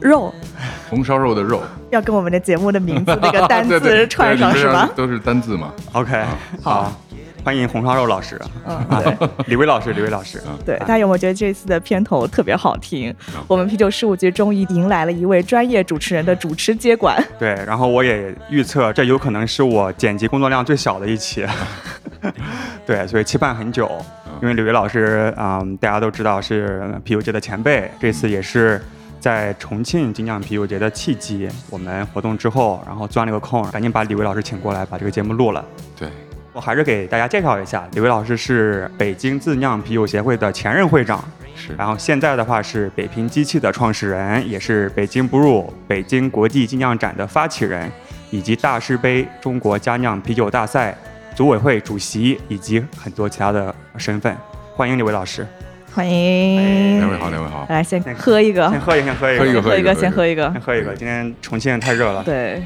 肉。红烧肉的肉，要跟我们的节目的名字那个 单对对词串上对是吧？都是单字嘛。OK，好，欢迎红烧肉老师，嗯，对。李威老师，李威老师，对，大家有没有觉得这次的片头特别好听？我们啤酒事务局终于迎来了一位专业主持人的主持接管。对，然后我也预测这有可能是我剪辑工作量最小的一期，对，所以期盼很久。因为李威老师，嗯，大家都知道是啤酒界的前辈，这次也是在重庆精酿啤酒节的契机，我们活动之后，然后钻了个空，赶紧把李维老师请过来，把这个节目录了。对，我还是给大家介绍一下，李维老师是北京自酿啤酒协会的前任会长，是然后现在的话是北平机器的创始人，也是北京 Brew 北京国际精酿展的发起人，以及大师杯中国佳酿啤酒大赛组委会主席，以及很多其他的身份。欢迎李维老师，欢迎两，位好，两位好。来先喝一个，先喝一个，先喝一个个，喝一个，喝一个先喝一个先。喝一个。今天重庆太热了，对，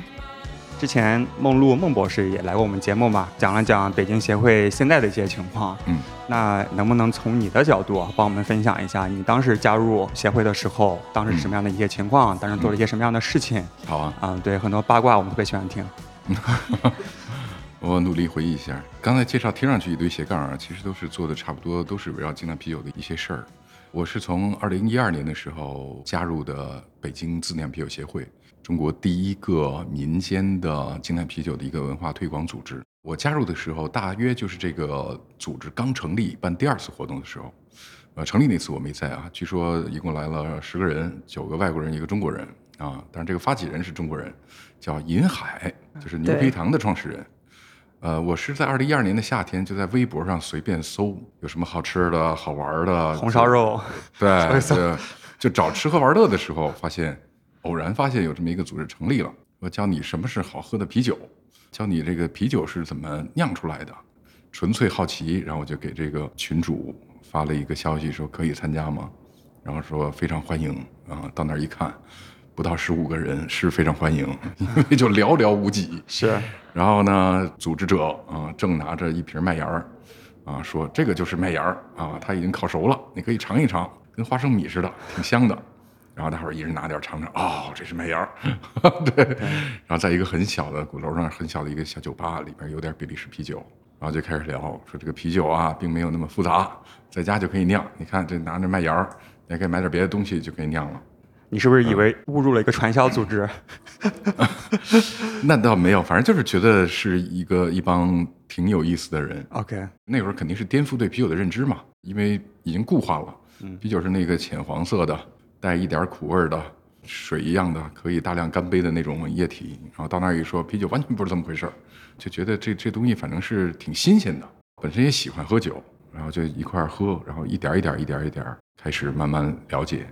之前梦露孟博士也来过我们节目嘛，讲了讲北京协会现在的一些情况。嗯，那能不能从你的角度啊帮我们分享一下，你当时加入协会的时候，当时是什么样的一些情况？当时做了一些什么样的事情？好啊，啊、对，很多八卦我们特别喜欢听。我努力回忆一下。刚才介绍听上去一堆斜杠啊，其实都是做的差不多，都是围绕精酿啤酒的一些事儿。我是从二零一二年的时候加入的北京自酿啤酒协会，中国第一个民间的精酿啤酒的一个文化推广组织。我加入的时候，大约就是这个组织刚成立办第二次活动的时候。呃，成立那次我没在啊，据说一共来了十个人，九个外国人，一个中国人啊。但是这个发起人是中国人，叫银海，就是牛皮糖的创始人。呃，我是在二零一二年的夏天就在微博上随便搜有什么好吃的好玩的红烧肉，对，对，就找吃喝玩乐的时候，发现偶然发现有这么一个组织成立了，我教你什么是好喝的啤酒，教你这个啤酒是怎么酿出来的，纯粹好奇，然后我就给这个群主发了一个消息说可以参加吗？然后说非常欢迎啊，到那儿一看，不到十五个人是非常欢迎，因为就寥寥无几。是然后呢，组织者啊正拿着一瓶麦芽儿，啊说这个就是麦芽儿啊，它已经烤熟了，你可以尝一尝，跟花生米似的，挺香的。然后大伙儿一人拿点儿尝尝，哦，这是麦芽儿，对。然后在一个很小的鼓楼上，很小的一个小酒吧里边有点比利时啤酒，然后就开始聊，说这个啤酒啊，并没有那么复杂，在家就可以酿。你看这拿着麦芽儿，你还可以买点别的东西就可以酿了。你是不是以为误入了一个传销组织？那倒没有，反正就是觉得是一个一帮挺有意思的人。OK，那会儿肯定是颠覆对啤酒的认知嘛，因为已经固化了。啤酒是那个浅黄色的，带一点苦味儿的，水一样的，可以大量干杯的那种液体。然后到那儿一说，啤酒完全不是这么回事儿，就觉得这这东西反正是挺新鲜的。本身也喜欢喝酒，然后就一块儿喝，然后一点儿一点儿一点儿一点儿开始慢慢了解。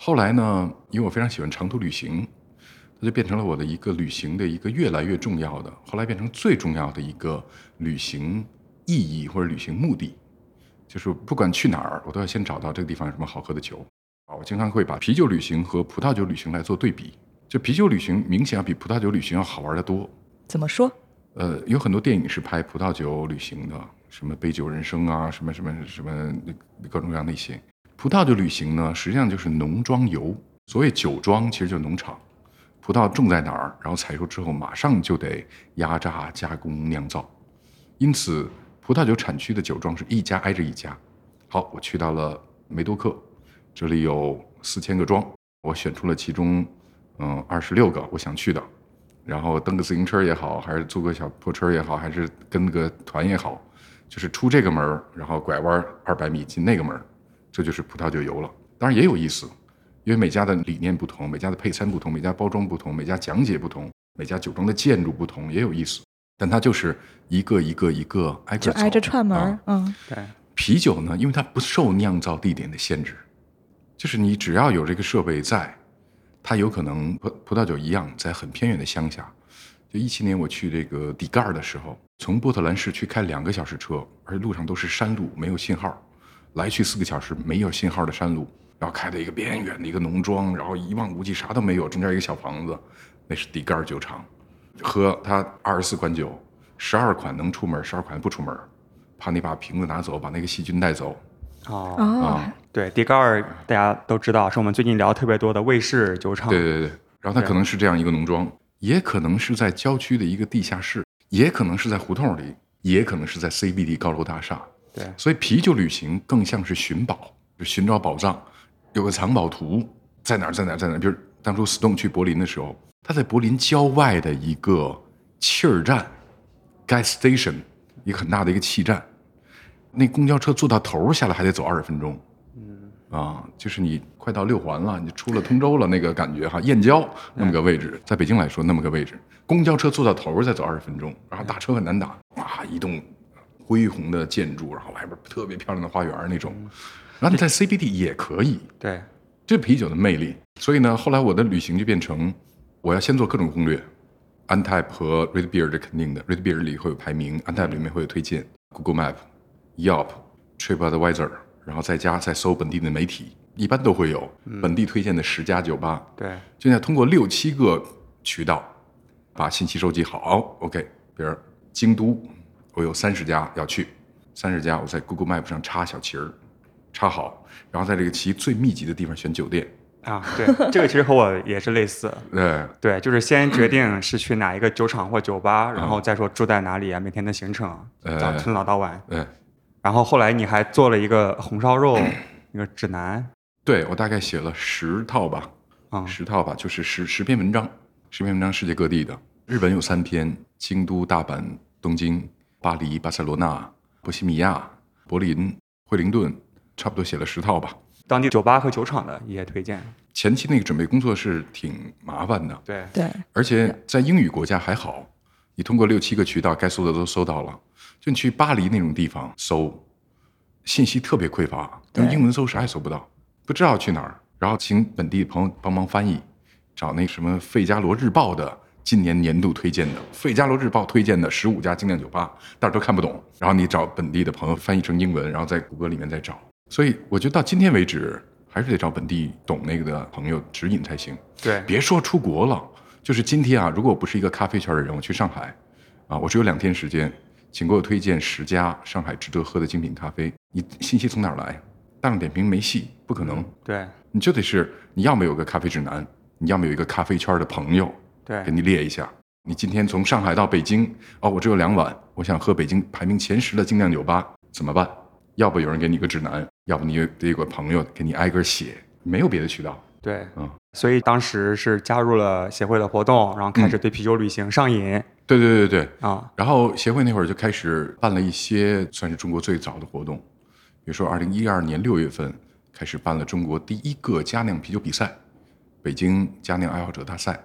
后来呢，因为我非常喜欢长途旅行，它就变成了我的一个旅行的一个越来越重要的，后来变成最重要的一个旅行意义或者旅行目的，就是不管去哪儿，我都要先找到这个地方有什么好喝的酒。啊，我经常会把啤酒旅行和葡萄酒旅行来做对比，就啤酒旅行明显要比葡萄酒旅行要好玩的多。怎么说？呃，有很多电影是拍葡萄酒旅行的，什么《杯酒人生》啊，什么什么什么各种各样的一些。葡萄酒旅行呢，实际上就是农庄游。所谓酒庄，其实就是农场。葡萄种在哪儿，然后采收之后马上就得压榨、加工、酿造。因此，葡萄酒产区的酒庄是一家挨着一家。好，我去到了梅多克，这里有四千个庄，我选出了其中嗯二十六个我想去的。然后蹬个自行车也好，还是租个小破车也好，还是跟个团也好，就是出这个门儿，然后拐弯二百米进那个门儿，这就是葡萄酒油了。当然也有意思，因为每家的理念不同，每家的配餐不同，每家包装不同，每家讲解不同，每家酒庄的建筑不同，也有意思。但它就是一个一个一个挨个就挨着串门儿啊，嗯，对，啤酒呢，因为它不受酿造地点的限制，就是你只要有这个设备在，它有可能葡葡萄酒一样，在很偏远的乡下，就一七年我去这个底盖儿的时候，从波特兰市区开两个小时车，而且路上都是山路，没有信号，来去四个小时没有信号的山路，然后开到一个边远的一个农庄，然后一望无际啥都没有，中间一个小房子，那是底盖儿酒厂，喝它二十四款酒，十二款能出门，十二款不出门，怕你把瓶子拿走，把那个细菌带走哦，哦，啊。对，迪盖尔大家都知道，是我们最近聊特别多的卫士酒厂。对对对，然后它可能是这样一个农庄，也可能是在郊区的一个地下室，也可能是在胡同里，也可能是在 CBD 高楼大厦。对所以啤酒旅行更像是寻宝，就寻找宝藏，有个藏宝图在哪儿在哪儿在哪儿。比如当初 Stone 去柏林的时候，他在柏林郊外的一个气儿站 gas station，一个很大的一个气站，那公交车坐到头儿下来还得走二十分钟。啊，就是你快到六环了，你出了通州了，那个感觉哈，燕郊那么个位置，在北京来说那么个位置，公交车坐到头儿再走二十分钟，然后打车很难打，哇，一栋恢宏的建筑，然后外边特别漂亮的花园那种，然后你在 CBD 也可以，对这啤酒的魅力。所以呢，后来我的旅行就变成，我要先做各种攻略。安 t 和 Red Beer 这肯定的，Red Beer 里会有排名，安 t 里面会有推荐，Google Map、Yelp、TripAdvisor，然后在家再搜本地的媒体，一般都会有本地推荐的十家酒吧。对现在通过六七个渠道把信息收集好，OK，比如京都，我有三十家要去，三十家我在 Google Map 上插小旗儿，插好，然后在这个旗最密集的地方选酒店，啊，对，这个其实和我也是类似。对，对，就是先决定是去哪一个酒厂或酒吧，然后再说住在哪里啊，每天的行程，呃早从早到晚。对，然后后来你还做了一个红烧肉那个指南。对我大概写了十套吧，啊，十套吧，就是十十篇文章，十篇文章世界各地的，日本有三篇，京都、大阪、东京、巴黎、巴塞罗那、波西米亚、柏林、惠灵顿，差不多写了十套吧。当地酒吧和酒厂的一些推荐。前期那个准备工作是挺麻烦的，对对，而且在英语国家还好，你通过六七个渠道该搜的都搜到了。就你去巴黎那种地方搜，信息特别匮乏，用英文搜啥也搜不到，不知道去哪儿。然后请本地朋友帮忙翻译，找那什么《费加罗日报》的今年年度推荐的，《费加罗日报》推荐的十五家精酿酒吧，大家都看不懂。然后你找本地的朋友翻译成英文，然后在谷歌里面再找。所以我觉得到今天为止，还是得找本地懂那个的朋友指引才行。对别说出国了，就是今天啊，如果我不是一个咖啡圈的人，我去上海，啊，我只有两天时间，请给我推荐十家上海值得喝的精品咖啡。你信息从哪儿来？大众点评没戏，不可能。对你就得是你要么有个咖啡指南，你要么有一个咖啡圈的朋友对给你列一下。你今天从上海到北京，哦，我只有两碗，我想喝北京排名前十的精酿酒吧，怎么办？要不有人给你个指南，要不你得有个朋友给你挨个写，没有别的渠道。对嗯，所以当时是加入了协会的活动，然后开始对啤酒旅行上瘾对对对对，啊。然后协会那会儿就开始办了一些算是中国最早的活动，比如说二零一二年六月份开始办了中国第一个佳酿啤酒比赛，北京佳酿爱好者大赛。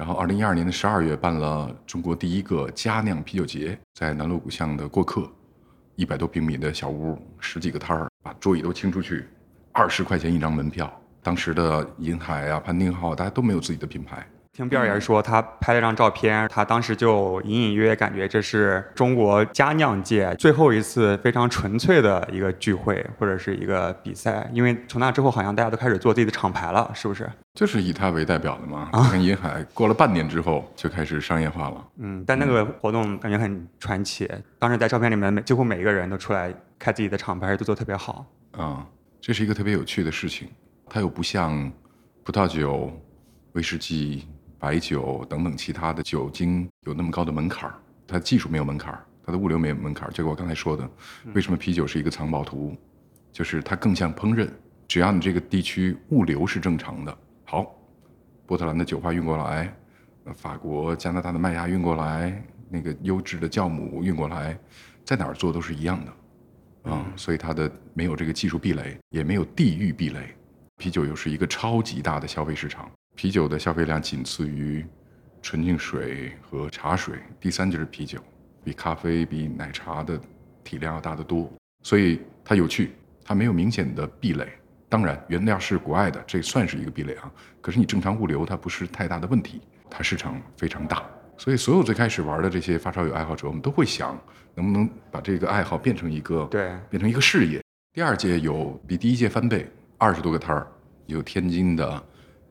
然后二零一二年的十二月办了中国第一个佳酿啤酒节，在南锣鼓巷的过客，一百多平米的小屋，十几个摊儿，把桌椅都清出去，二十块钱一张门票。当时的银海啊、潘丁浩，大家都没有自己的品牌，听比尔也是说，他拍了张照片，他当时就隐隐约约感觉这是中国佳酿界最后一次非常纯粹的一个聚会或者是一个比赛，因为从那之后好像大家都开始做自己的厂牌了，是不是？就是以他为代表的嘛。啊跟银海过了半年之后就开始商业化了。嗯，但那个活动感觉很传奇，当时在照片里面每几乎每一个人都出来开自己的厂牌，都做得特别好。啊、这是一个特别有趣的事情。它又不像葡萄酒、威士忌、白酒等等其他的酒精有那么高的门槛儿，它技术没有门槛儿，它的物流没有门槛儿。这个我刚才说的，为什么啤酒是一个藏宝图，就是它更像烹饪，只要你这个地区物流是正常的，好，波特兰的酒花运过来，呃法国、加拿大的麦芽运过来，那个优质的酵母运过来，在哪儿做都是一样的。啊、所以它的没有这个技术壁垒，也没有地域壁垒。啤酒又是一个超级大的消费市场，啤酒的消费量仅次于纯净水和茶水，第三就是啤酒，比咖啡、比奶茶的体量要大得多。所以它有趣，它没有明显的壁垒。当然，原料是国外的，这算是一个壁垒啊。可是你正常物流，它不是太大的问题，它市场非常大，所以所有最开始玩的这些发烧友爱好者，我们都会想能不能把这个爱好变成一个对，变成一个事业。第二届有比第一届翻倍，二十多个摊儿，有天津的，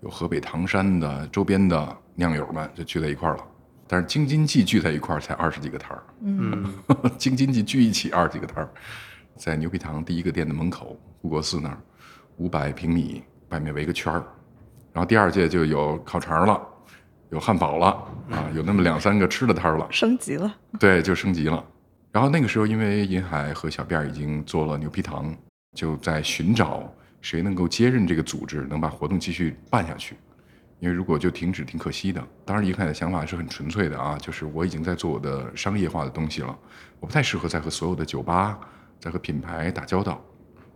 有河北唐山的，周边的酿友们就聚在一块儿了。但是京津冀聚在一块儿才二十几个摊儿，嗯，京津冀聚一起二十几个摊儿，在牛皮糖第一个店的门口，护国寺那儿，五百平米，外面围个圈儿。然后第二届就有烤肠了，有汉堡了啊，有那么两三个吃的摊儿了。升级了。对，就升级了。然后那个时候，因为银海和小辫儿已经做了牛皮糖，就在寻找谁能够接任这个组织，能把活动继续办下去。因为如果就停止，挺可惜的。当然，银海的想法是很纯粹的啊，就是我已经在做我的商业化的东西了，我不太适合再和所有的酒吧、再和品牌打交道，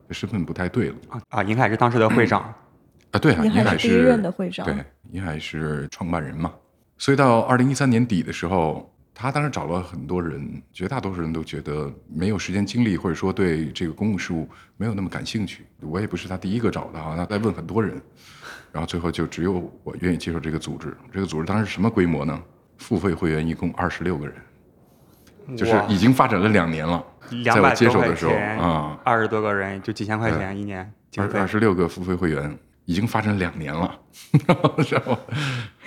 这身份不太对了啊啊，银海是当时的会长，啊。对啊，银银海是第一任的会长。对，银海是创办人嘛。所以到二零一三年底的时候，他当时找了很多人，绝大多数人都觉得没有时间精力，或者说对这个公共事务没有那么感兴趣。我也不是他第一个找的啊，他在问很多人。然后最后就只有我愿意接受这个组织。这个组织当时什么规模呢？付费会员一共二十六个人，就是已经发展了两年了。在我接手的时候啊，二十多个人就几千块钱一年，二二十六个付费会员已经发展两年了。然后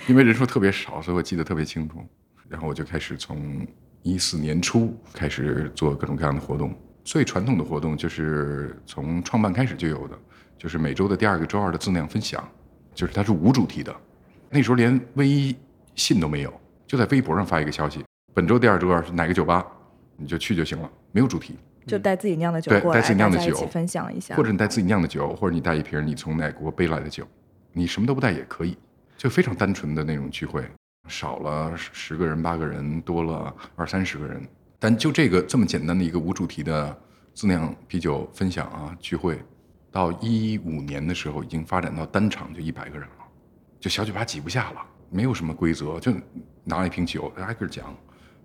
因为人数特别少，所以我记得特别清楚。然后我就开始从一四年初开始做各种各样的活动。最传统的活动就是从创办开始就有的，就是每周的第二个周二的自酿分享。就是它是无主题的，那时候连微信都没有，就在微博上发一个消息，本周第二周二是哪个酒吧，你就去就行了，没有主题，就带自己酿的酒过来，带自己酿的酒分享一下，或者你带自己酿的酒，或者你带一瓶你从哪国背来的酒，你什么都不带也可以，就非常单纯的那种聚会，少了十个人八个人，多了二三十个人，但就这个这么简单的一个无主题的自酿啤酒分享啊聚会。到一五年的时候，已经发展到单场就一百个人了，就小酒吧挤不下了，没有什么规则，就拿了一瓶酒，挨个讲，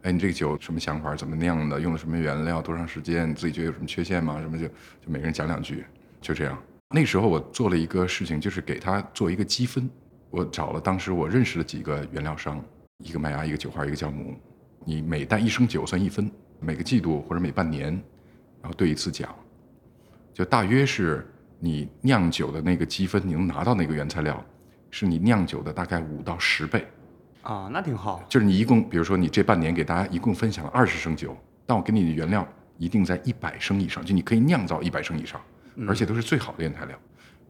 哎，你这个酒什么想法，怎么酿的，用了什么原料，多长时间，你自己觉得有什么缺陷吗？什么就就每个人讲两句，就这样。那时候我做了一个事情，就是给他做一个积分。我找了当时我认识的几个原料商，一个麦芽，一个酒花，一个酵母，你每带一升酒算一分，每个季度或者每半年，然后兑一次奖，就大约是。你酿酒的那个积分，你能拿到那个原材料，是你酿酒的大概五到十倍，啊，那挺好。就是你一共，比如说你这半年给大家一共分享了二十升酒，但我给你的原料一定在一百升以上，就你可以酿造一百升以上，而且都是最好的原材料。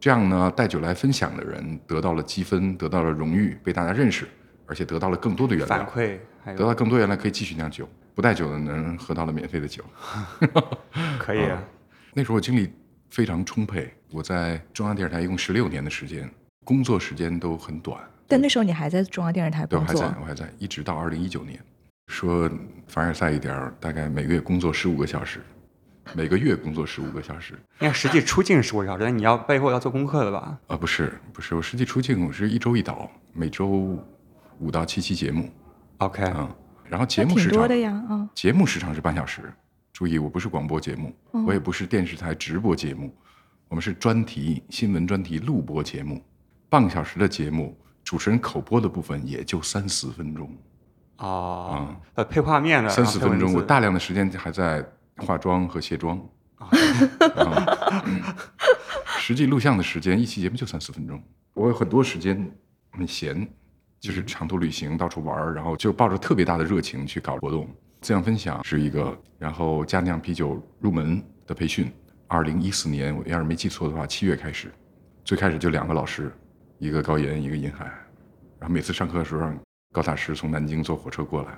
这样呢，带酒来分享的人得到了积分，得到了荣誉，被大家认识，而且得到了更多的原料反馈，得到更多原料可以继续酿酒。不带酒的人喝到了免费的酒，可以啊。那时候我精力。非常充沛。我在中央电视台一共十六年的时间，工作时间都很短。但那时候你还在中央电视台工作？对，我还在，我还在，一直到二零一九年。说凡尔赛一点，大概每个月工作十五个小时，每个月工作十五个小时。那实际出镜十五个小时，你要背后要做功课的吧？啊，不是，不是，我实际出镜我是一周一导，每周五到七期节目。OK，嗯，然后节目时长多的呀，啊，节目时长是半小时。注意，我不是广播节目，我也不是电视台直播节目，我们是专题新闻专题录播节目，半个小时的节目，主持人口播的部分也就三四分钟，啊，呃，配画面的三四分钟，我大量的时间还在化妆和卸妆，实际录像的时间一期节目就三四分钟，我有很多时间很闲，就是长途旅行到处玩，然后就抱着特别大的热情去搞活动。这样分享是一个，然后佳酿啤酒入门的培训，二零一四年我要是没记错的话，七月开始，最开始就两个老师，一个高岩，一个银海，然后每次上课的时候让高大师从南京坐火车过来，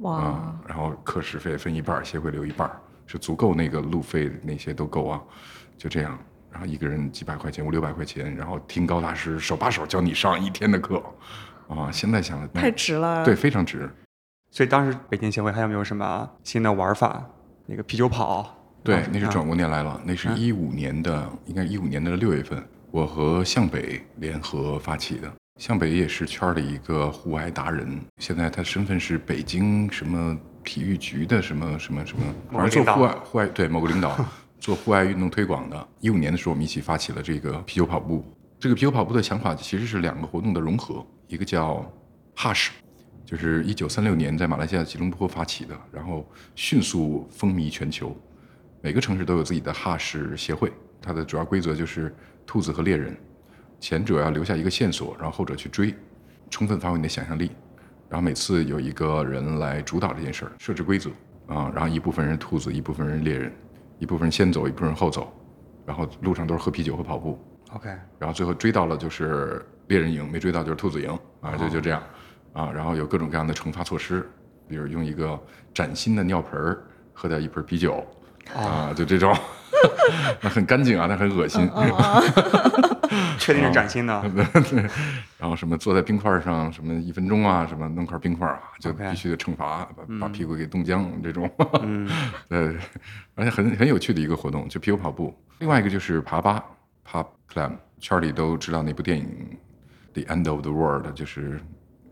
哇，然后课时费分一半，协会留一半，是足够那个路费那些都够啊，就这样，然后一个人几百块钱，五六百块钱，然后听高大师手把手教你上一天的课，啊，现在想太值了，对，非常值。所以当时北京协会还有没有什么新的玩法？那个啤酒跑，对，那是转过年来了。那是一五年的，应该一五年的六月份，我和向北联合发起的。向北也是圈儿的一个户外达人，现在他身份是北京什么体育局的什么什么什么，反正做户外户外对某个领导做户外运动推广的。一五年的时候，我们一起发起了这个啤酒跑步。这个啤酒跑步的想法其实是两个活动的融合，一个叫 Hush。就是一九三六年在马来西亚吉隆坡发起的，然后迅速风靡全球。每个城市都有自己的 Hush 协会，它的主要规则就是兔子和猎人，前者要留下一个线索，然后后者去追，充分发挥你的想象力。然后每次有一个人来主导这件事儿，设置规则啊，然后一部分人兔子，一部分人猎人，一部分人先走，一部分人后走，然后路上都是喝啤酒和跑步。OK，然后最后追到了就是猎人赢，没追到就是兔子赢啊，就就这样啊。然后有各种各样的惩罚措施，比如用一个崭新的尿盆儿喝掉一盆啤酒啊，就这种，那很干净啊，但很恶心。确定是崭新的。然后什么坐在冰块上，什么一分钟啊，什么弄块冰块啊，就必须得惩罚，把把屁股给冻僵这种。嗯 对，而且很很有趣的一个活动，就啤酒跑步。另外一个就是爬吧 （pub climb），圈儿里都知道那部电影《The End of the World》，就是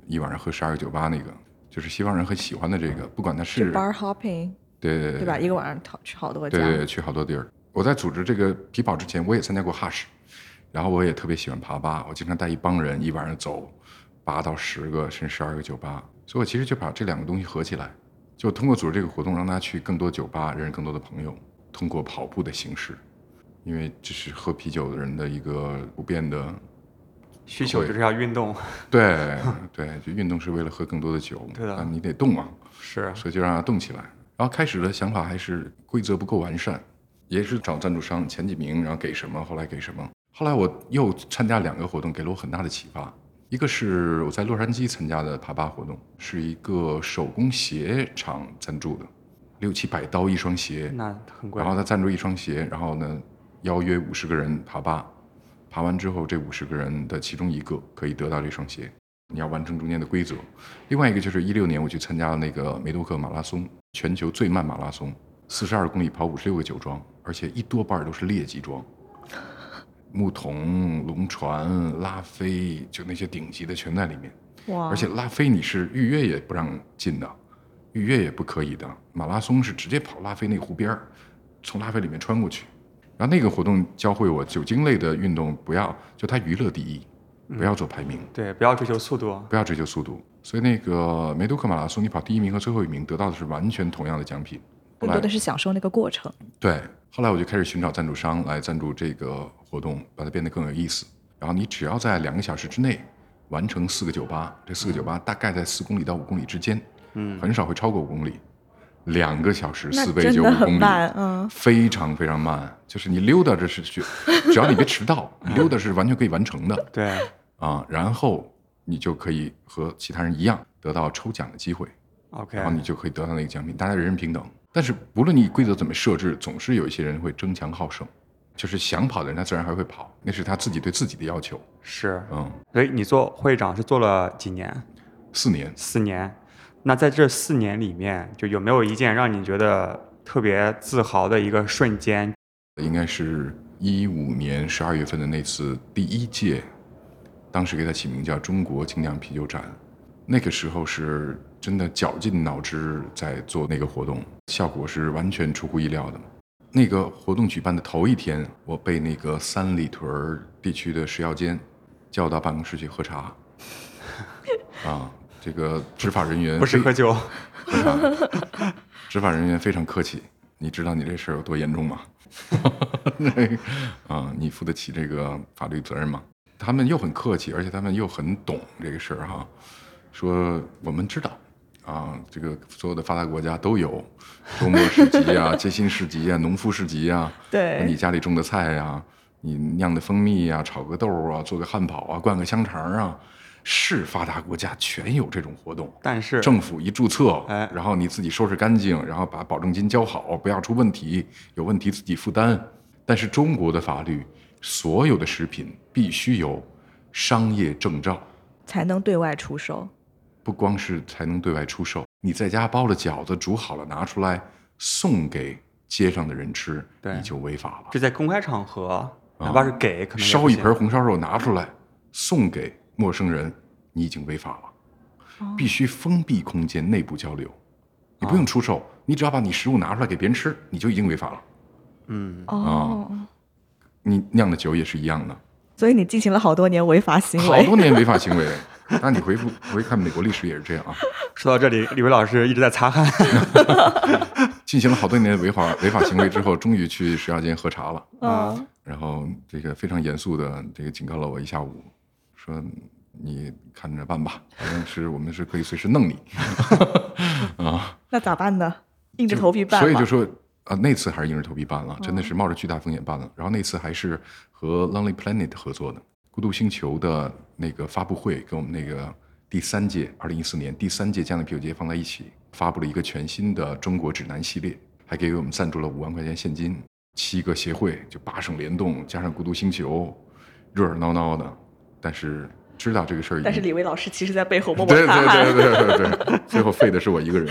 一晚上喝十二个酒吧那个，就是西方人很喜欢的这个，不管他是 bar hopping 对对对吧？一个晚上跑去好多家。对对，去好多地儿。我在组织这个皮跑之前，我也参加过哈士，然后我也特别喜欢爬吧，我经常带一帮人一晚上走八到十个甚至十二个酒吧，所以我其实就把这两个东西合起来，就通过组织这个活动，让大家去更多酒吧，认识更多的朋友，通过跑步的形式，因为这是喝啤酒的人的一个普遍的，需求就是要运动，对对，就运动是为了喝更多的酒，对的你得动啊，是所以就让他动起来。然后开始的想法还是规则不够完善，也是找赞助商前几名，然后给什么，后来给什么。后来我又参加两个活动，给了我很大的启发。一个是我在洛杉矶参加的爬吧活动，是一个手工鞋厂赞助的，六七百刀一双鞋，那很贵然。后他赞助一双鞋，然后呢邀约五十个人爬吧，爬完之后这五十个人的其中一个可以得到这双鞋，你要完成中间的规则。另外一个就是一六年我去参加了那个梅多克马拉松，全球最慢马拉松，四十二公里跑五十六个酒庄，而且一多半都是劣级庄。木桶、龙船、拉菲，就那些顶级的全在里面。哇！而且拉菲你是预约也不让进的，预约也不可以的。马拉松是直接跑拉菲那湖边儿，从拉菲里面穿过去。然后那个活动教会我，酒精类的运动不要就它娱乐第一，不要做排名，对，不要追求速度。不要追求速度。所以那个梅杜克马拉松，你跑第一名和最后一名得到的是完全同样的奖品。更多的是享受那个过程。对，后来我就开始寻找赞助商来赞助这个活动，把它变得更有意思。然后你只要在两个小时之内完成四个酒吧，这四个酒吧大概在四公里到五公里之间，嗯，很少会超过五公里。两个小时那四杯酒五公里，嗯，非常非常慢。就是你溜达着是去，只要你别迟到，你溜达是完全可以完成的对，啊。然后你就可以和其他人一样得到抽奖的机会。OK，然后你就可以得到那个奖品，大家人人平等。但是不论你规则怎么设置，总是有一些人会争强好胜，就是想跑的人他自然还会跑，那是他自己对自己的要求。是。嗯，所以你做会长是做了几年？四年，四年。那在这四年里面，就有没有一件让你觉得特别自豪的一个瞬间？应该是一五年十二月份的那次第一届，当时给它起名叫中国精酿啤酒展。那个时候是真的绞尽脑汁在做那个活动，效果是完全出乎意料的。那个活动举办的头一天，我被那个三里屯儿地区的食药监叫到办公室去喝茶。啊，这个执法人员不是喝酒，喝茶，执法人员非常客气。你知道你这事儿有多严重吗？那个啊，你负得起这个法律责任吗？他们又很客气，而且他们又很懂这个事儿哈。说我们知道啊，这个所有的发达国家都有周末市集啊、街心市集啊、农夫市集啊，对你家里种的菜呀、你酿的蜂蜜呀、炒个豆啊、做个汉堡啊、灌个香肠啊，是发达国家全有这种活动。但是政府一注册，哎然后你自己收拾干净，然后把保证金交好，不要出问题，有问题自己负担。但是中国的法律，所有的食品必须有商业证照，才能对外出售。不光是才能对外出售，你在家包了饺子，煮好了拿出来送给街上的人吃，你就违法了。这在公开场合，哪怕是给，可能烧一盆红烧肉拿出来送给陌生人，你已经违法了。必须封闭空间内部交流，你不用出售，你只要把你食物拿出来给别人吃，你就已经违法了。嗯，哦，你酿的酒也是一样的，所以你进行了好多年违法行为。好。多年违法行为，当然，你回复回看美国历史也是这样啊。说到这里，李维老师一直在擦汗。进行了好多年的违法违法行为之后，终于去食药监喝茶了。嗯，然后这个非常严肃的这个警告了我一下午，说你看着办吧，反正是我们是可以随时弄你啊。那咋办呢？硬着头皮办所以就说啊，那次还是硬着头皮办了，真的是冒着巨大风险办了。然后那次还是和 Lonely Planet 合作的，孤独星球的那个发布会跟我们那个第三届二零一四年第三届江南啤酒节放在一起，发布了一个全新的中国指南系列，还给我们赞助了五万块钱现金。七个协会就八省联动，加上孤独星球，热热闹闹的。但是知道这个事儿，但是李维老师其实在背后默默对。对对对对对，最后废的是我一个人。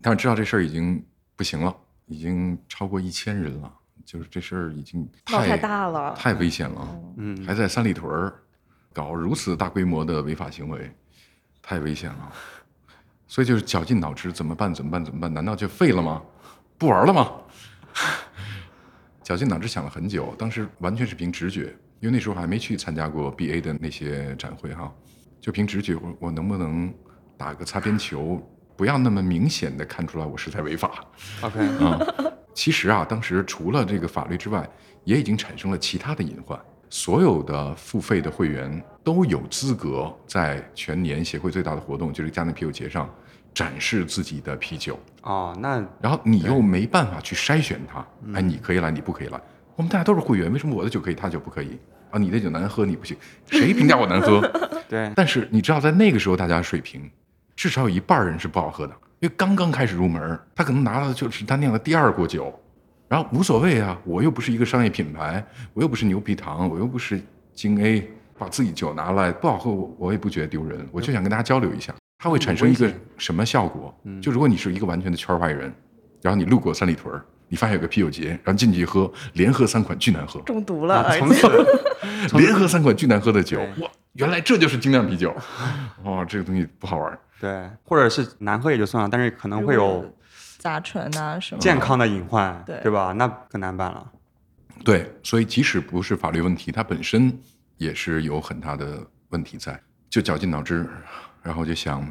但是知道这事儿已经不行了，已经超过一千人了，就是这事儿已经太太大了太危险了。嗯还在三里屯儿搞如此大规模的违法行为，太危险了。所以就是绞尽脑汁，怎么办？怎么办？怎么办？难道就废了吗？不玩了吗？绞尽脑汁想了很久，当时完全是凭直觉，因为那时候还没去参加过 BA 的那些展会哈，就凭直觉，我我能不能打个擦边球，不要那么明显的看出来我是在违法。OK，啊，其实啊，当时除了这个法律之外，也已经产生了其他的隐患。所有的付费的会员都有资格在全年协会最大的活动，就是嘉年啤酒节上展示自己的啤酒，哦，那然后你又没办法去筛选它，哎，你可以来，你不可以来。我们大家都是会员，为什么我的酒可以，他酒不可以？啊，你的酒难喝，你不行，谁评价我难喝？对但是你知道，在那个时候，大家水平至少有一半人是不好喝的，因为刚刚开始入门，他可能拿到的就是他酿的第二锅酒，然后无所谓啊，我又不是一个商业品牌，我又不是牛皮糖，我又不是京 A，把自己酒拿来不好喝，我我也不觉得丢人，我就想跟大家交流一下，它会产生一个什么效果？就如果你是一个完全的圈外人，然后你路过三里屯儿，你发现有个啤酒节，然后进去一喝，连喝三款巨难喝，中毒了。从此 连喝三款巨难喝的酒，哇，原来这就是精酿啤酒，哦，这个东西不好玩。对，或者是难喝也就算了，但是可能会有甲醇啊什么健康的隐患，对对吧？那更难办了。对，所以即使不是法律问题，它本身也是有很大的问题在。就绞尽脑汁，然后就想，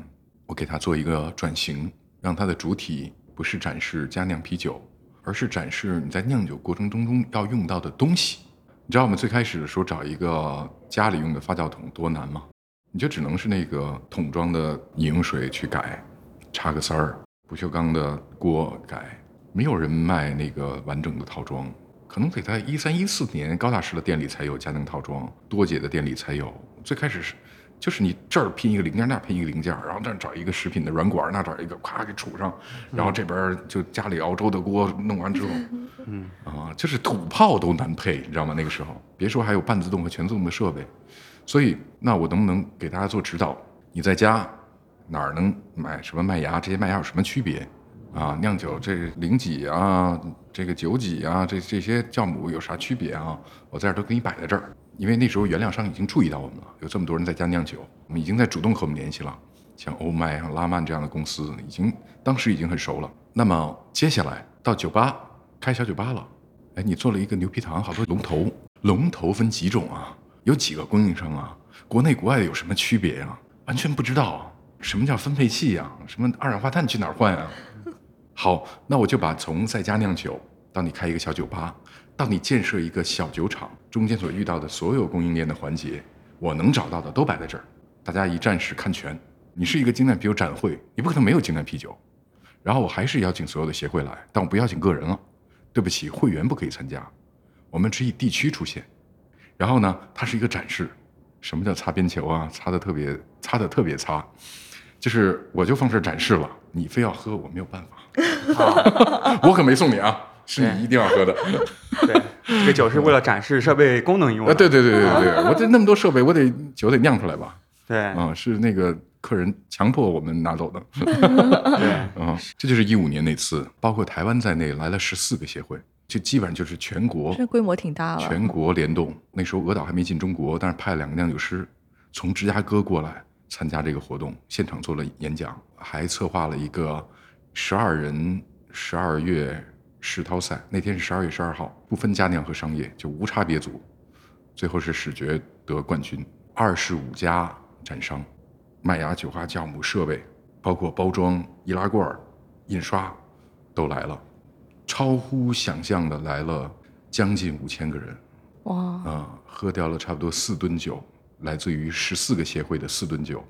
我给它做一个转型，让它的主体不是展示佳酿啤酒，而是展示你在酿酒过程当中要用到的东西。你知道我们最开始的时候找一个家里用的发酵桶多难吗？你就只能是那个桶装的饮用水去改，插个塞儿，不锈钢的锅改，没有人卖那个完整的套装，可能得在一三一四年高大师的店里才有家庭套装，多姐的店里才有。最开始是，就是你这儿拼一个零件，那儿拼一个零件，然后这儿找一个食品的软管，那找一个，咵给杵上，然后这边就家里熬粥的锅弄完之后，嗯啊，就是土炮都难配，你知道吗？那个时候，别说还有半自动和全自动的设备，所以那我能不能给大家做指导？你在家哪儿能买什么麦芽？这些麦芽有什么区别？啊，酿酒这零几啊，这个九几啊，这这些酵母有啥区别啊？我在这都给你摆在这儿，因为那时候原料商已经注意到我们了，有这么多人在家酿酒，我们已经在主动和我们联系了，像欧麦、像拉曼这样的公司，已经当时已经很熟了。那么接下来到酒吧开小酒吧了，哎，你做了一个牛皮糖，好多龙头，龙头分几种啊？有几个供应商啊？国内国外的有什么区别啊？完全不知道。什么叫分配器呀、什么二氧化碳去哪儿换啊？好，那我就把从在家酿酒到你开一个小酒吧，到你建设一个小酒厂，中间所遇到的所有供应链的环节，我能找到的都摆在这儿，大家一站式看全。你是一个精酿啤酒展会，你不可能没有精酿啤酒。然后我还是邀请所有的协会来，但我不邀请个人了。对不起，会员不可以参加，我们只以地区出现。然后呢，它是一个展示，什么叫擦边球啊？擦的特别，擦的特别擦，就是我就放这儿展示了，你非要喝，我没有办法，啊，我可没送你啊，是你一定要喝的。对，这个酒是为了展示设备功能用啊，的。对对对对对，我这那么多设备，我得酒得酿出来吧？对啊，是那个客人强迫我们拿走的。对，啊，这就是一五年那次，包括台湾在内来了十四个协会，就基本上就是全国这规模挺大了。全国联动。那时候俄岛还没进中国，但是派了两个酿酒师从芝加哥过来参加这个活动，现场做了演讲，还策划了一个十二人十二月世涛赛。那天是十二月十二号，不分家酿和商业，就无差别组，最后是史爵得冠军。二十五家展商，麦芽酒花酵母设备，包括包装、易拉罐、印刷，都来了，超乎想象的来了将近五千个人。哇，啊、喝掉了差不多四吨酒，来自于十四个协会的四吨酒。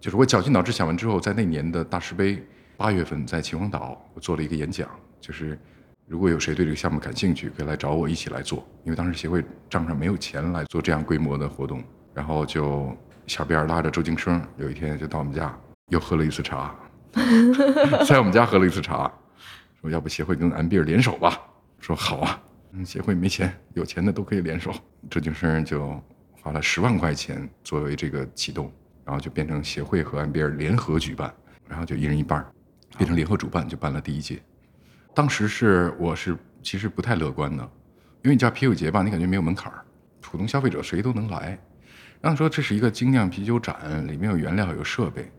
就是我绞尽脑汁想完之后，在那年的大师杯八月份在秦皇岛，我做了一个演讲，就是如果有谁对这个项目感兴趣，可以来找我一起来做，因为当时协会账上没有钱来做这样规模的活动，然后就小辫儿拉着周京生，有一天就到我们家又喝了一次茶，在我们家喝了一次茶，说要不协会跟安比尔联手吧？说好啊，嗯，协会没钱，有钱的都可以联手。周京生就花了十万块钱作为这个启动，然后就变成协会和安比尔联合举办，然后就一人一半，变成联合主办，就办了第一届。当时是我是其实不太乐观的，因为你叫啤酒节吧，你感觉没有门槛儿，普通消费者谁都能来。然后说这是一个精酿啤酒展，里面有原料有设备，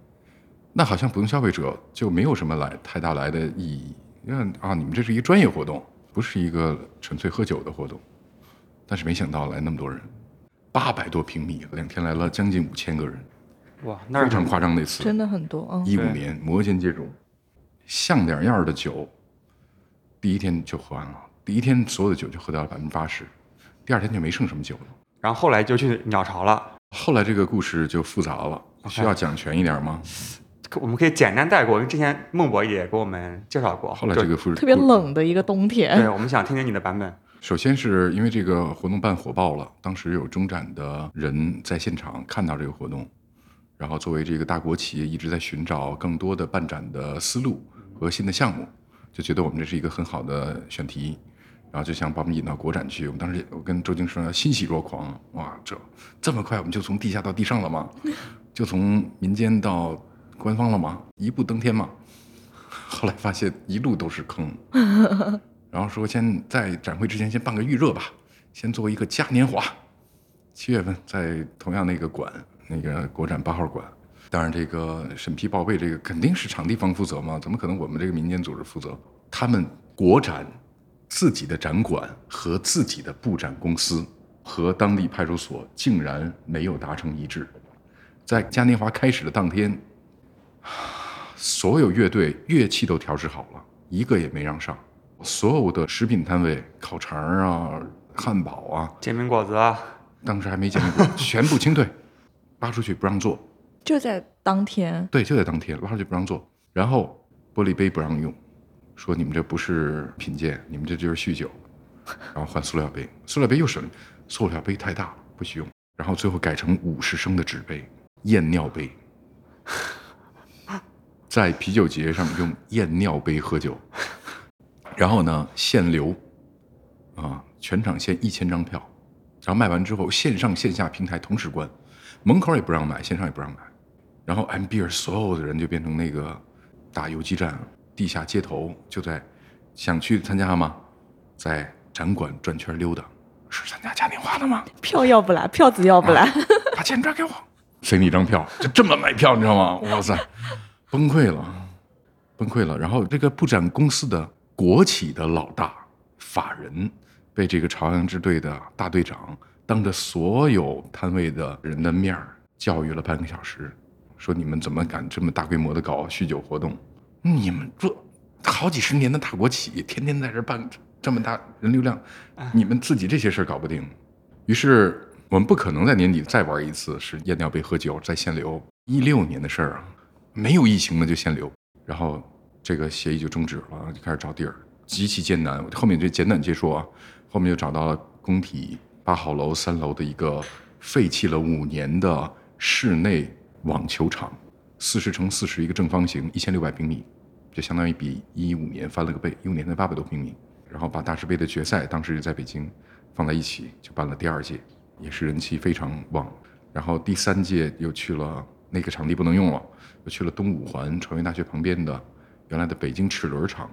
那好像普通消费者就没有什么来太大来的意义。因为啊，你们这是一个专业活动，不是一个纯粹喝酒的活动。但是没想到来那么多人，八百多平米，两天来了将近五千个人，哇，那是非常夸张那次。真的很多，嗯，一五年摩肩接踵，像点样儿的酒，第一天就喝完了。第一天所有的酒就喝掉了百分之八十，第二天就没剩什么酒了。然后后来就去鸟巢了。后来这个故事就复杂了，需要讲全一点吗？可我们可以简单带过，因为之前孟博也给我们介绍过。后来这个特别。冷的一个冬天对，我们想听听你的版本。首先是因为这个活动办火爆了，当时有中展的人在现场看到这个活动，然后作为这个大国企业一直在寻找更多的办展的思路和新的项目，就觉得我们这是一个很好的选题，然后就想把我们引到国展去。我们当时我跟周京说欣喜若狂，哇，这这么快我们就从地下到地上了吗？就从民间到官方了吗？一步登天吗？后来发现一路都是坑。然后说先在展会之前先办个预热吧，先做一个嘉年华。七月份在同样那个馆，那个国展八号馆。当然，这个审批报备这个肯定是场地方负责嘛，怎么可能我们这个民间组织负责？他们国展自己的展馆和自己的布展公司和当地派出所竟然没有达成一致，在嘉年华开始的当天，所有乐队乐器都调试好了，一个也没让上。所有的食品摊位，烤肠啊、汉堡啊，煎饼果子啊，当时还没煎饼果子，全部清退，拉出去不让做。就在当天，对，就在当天拉出去不让做，然后玻璃杯不让用，说你们这不是品鉴，你们这就是酗酒，然后换塑料杯，塑料杯又省，塑料杯太大不许用，然后最后改成五十升的纸杯，验尿杯，在啤酒节上用验尿杯喝酒，然后呢限流，啊，全场限一千张票，然后卖完之后线上线下平台同时关，门口也不让买，线上也不让买。然后 M B R 所有的人就变成那个打游击战，地下街头就在想去参加吗？在展馆转圈溜达，是参加嘉年华的吗？票要不来，票子要不来，把钱转给我，塞你一张票，就这么买票，你知道吗？哇塞，崩溃了，崩溃了。然后这个布展公司的国企的老大法人被这个朝阳支队的大队长当着所有摊位的人的面儿教育了半个小时，说你们怎么敢这么大规模的搞酗酒活动？你们这好几十年的大国企，天天在这办这么大人流量，你们自己这些事儿搞不定。于是我们不可能在年底再玩一次，是验尿杯喝酒再限流。一六年的事儿啊，没有疫情的就限流，然后这个协议就终止了，就开始找地儿，极其艰难。后面就简短接说啊，后面就找到了工体八号楼三楼的一个废弃了五年的室内网球场，四十乘四十一个正方形，一千六百平米，就相当于比一五年翻了个倍，一五年才八百多平米。然后把大师杯的决赛当时就在北京放在一起，就办了第二届，也是人气非常旺。然后第三届又去了那个场地不能用了，就去了东五环传媒大学旁边的原来的北京齿轮厂，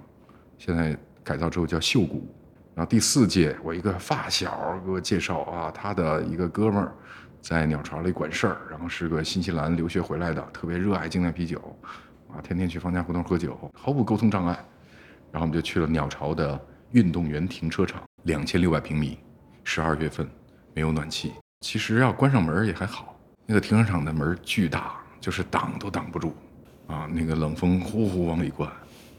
现在改造之后叫秀谷。然后第四届，我一个发小给我介绍啊，他的一个哥们儿在鸟巢里管事儿，然后是个新西兰留学回来的，特别热爱精酿啤酒，啊，天天去方家胡同喝酒，毫无沟通障碍。然后我们就去了鸟巢的运动员停车场，两千六百平米，十二月份没有暖气。其实要关上门也还好，那个停车场的门巨大，就是挡都挡不住，啊，那个冷风呼呼往里灌，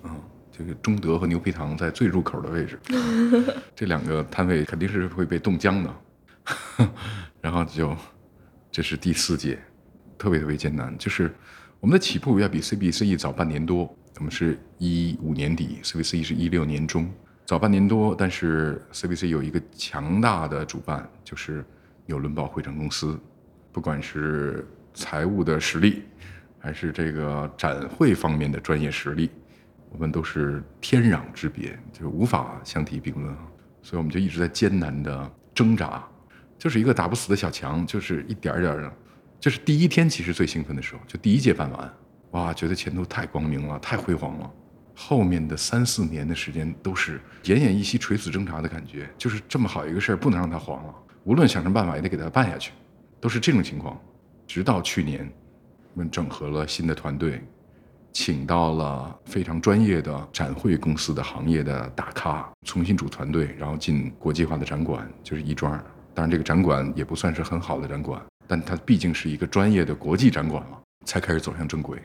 啊，这个中德和牛皮糖在最入口的位置，这两个摊位肯定是会被冻僵的，然后就这是第四届，特别特别艰难，就是我们的起步要比 CBCE 早半年多，我们是一五年底，CBCE 是一六年中，早半年多，但是 CBC 有一个强大的主办，就是纽伦堡会展公司。不管是财务的实力，还是这个展会方面的专业实力，我们都是天壤之别，就是无法相提并论。所以我们就一直在艰难的挣扎，就是一个打不死的小强，就是一点点的。就是第一天其实最兴奋的时候，就第一届办完，哇，觉得前途太光明了，太辉煌了。后面的三四年的时间都是奄奄一息、垂死挣扎的感觉，就是这么好一个事儿，不能让它黄了，无论想什么办法也得给它办下去。都是这种情况，直到去年，我们整合了新的团队，请到了非常专业的展会公司的行业的大咖，重新组团队，然后进国际化的展馆，就是亦庄。当然，这个展馆也不算是很好的展馆，但它毕竟是一个专业的国际展馆了，才开始走向正轨。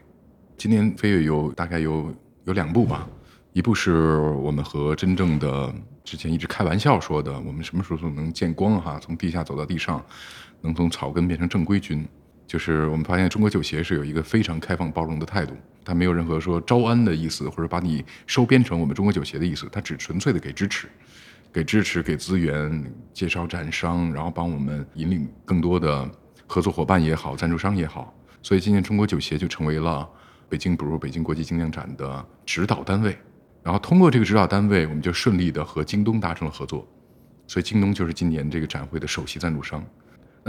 今年飞跃有大概有有两步吧，一部是我们和真正的之前一直开玩笑说的，我们什么时候能见光哈，从地下走到地上。能从草根变成正规军，就是我们发现中国酒协是有一个非常开放包容的态度，它没有任何说招安的意思，或者把你收编成我们中国酒协的意思，它只纯粹的给支持，给支持，给资源，介绍展商，然后帮我们引领更多的合作伙伴也好，赞助商也好。所以今年中国酒协就成为了北京比如北京国际精酿展的指导单位，然后通过这个指导单位，我们就顺利的和京东达成了合作，所以京东就是今年这个展会的首席赞助商。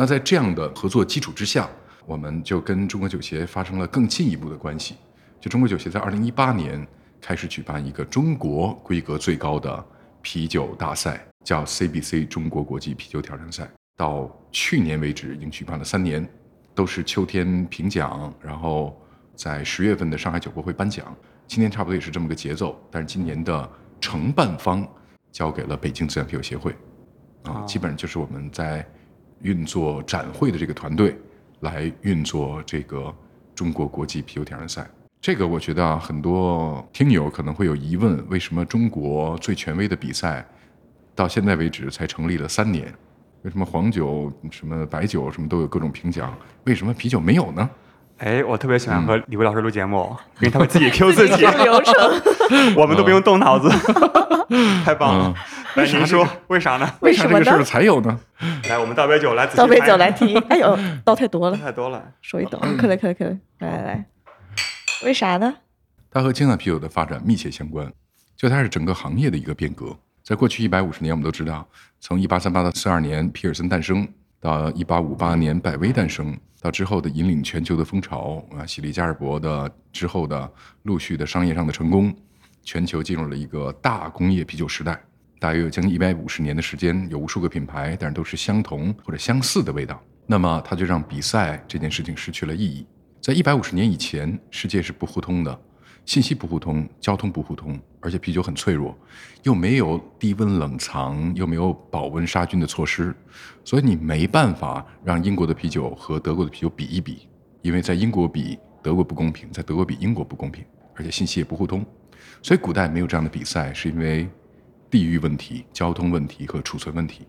那在这样的合作基础之下，我们就跟中国酒协发生了更进一步的关系。就中国酒协在二零一八年开始举办一个中国规格最高的啤酒大赛，叫 CBC 中国国际啤酒挑战赛。到去年为止，已经举办了三年，都是秋天评奖，然后在十月份的上海酒博会颁奖。今年差不多也是这么个节奏，但是今年的承办方交给了北京自然啤酒协会，啊，基本上就是我们在。运作展会的这个团队来运作这个中国国际啤酒挑战赛，这个我觉得啊，很多听友可能会有疑问：为什么中国最权威的比赛到现在为止才成立了三年？为什么黄酒、什么白酒什么都有各种评奖，为什么啤酒没有呢？哎，我特别喜欢和李威老师录节目，因为他们自己 Q 自己，流程，我们都不用动脑子，太棒了。来，您说为啥呢？为什么这个事才有呢？来，我们倒杯酒来，倒杯酒来听。哎呦，倒太多了，太多了，说一倒。可以，可以，可以。来来来，为啥呢？它和青岛啤酒的发展密切相关，就它是整个行业的一个变革。在过去一百五十年，我们都知道，从一八三八到四二年，皮尔森诞生。到一八五八年，百威诞生；到之后的引领全球的风潮啊，喜力加尔伯的之后的陆续的商业上的成功，全球进入了一个大工业啤酒时代。大约有将近一百五十年的时间，有无数个品牌，但是都是相同或者相似的味道。那么，它就让比赛这件事情失去了意义。在一百五十年以前，世界是不互通的。信息不互通，交通不互通，而且啤酒很脆弱，又没有低温冷藏，又没有保温杀菌的措施，所以你没办法让英国的啤酒和德国的啤酒比一比，因为在英国比德国不公平，在德国比英国不公平，而且信息也不互通，所以古代没有这样的比赛，是因为地域问题、交通问题和储存问题。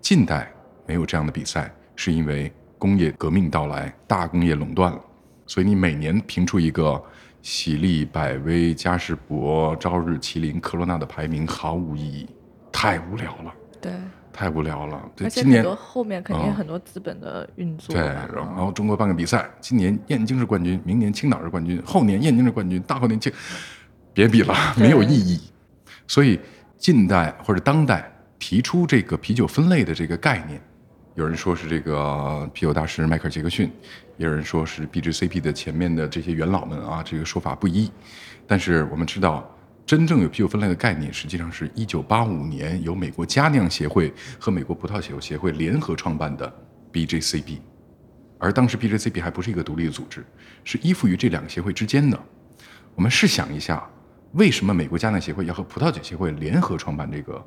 近代没有这样的比赛，是因为工业革命到来，大工业垄断了，所以你每年评出一个。喜力、百威、嘉士伯、朝日、麒麟、科罗娜的排名毫无意义，太无聊了。对，太无聊了。而且很多后面肯定很多资本的运作。对，然后中国办个比赛，今年燕京是冠军，明年青岛是冠军，后年燕京是冠军，大后年青，别比了，没有意义。所以近代或者当代提出这个啤酒分类的这个概念。有人说是这个啤酒大师迈克尔·杰克逊，也有人说是 BJCP 的前面的这些元老们啊，这个说法不一。但是我们知道，真正有啤酒分类的概念，实际上是一九八五年由美国佳酿协会和美国葡萄酒协会联合创办的 BJCP，而当时 BJCP 还不是一个独立的组织，是依附于这两个协会之间的。我们试想一下，为什么美国佳酿协会要和葡萄酒协会联合创办这个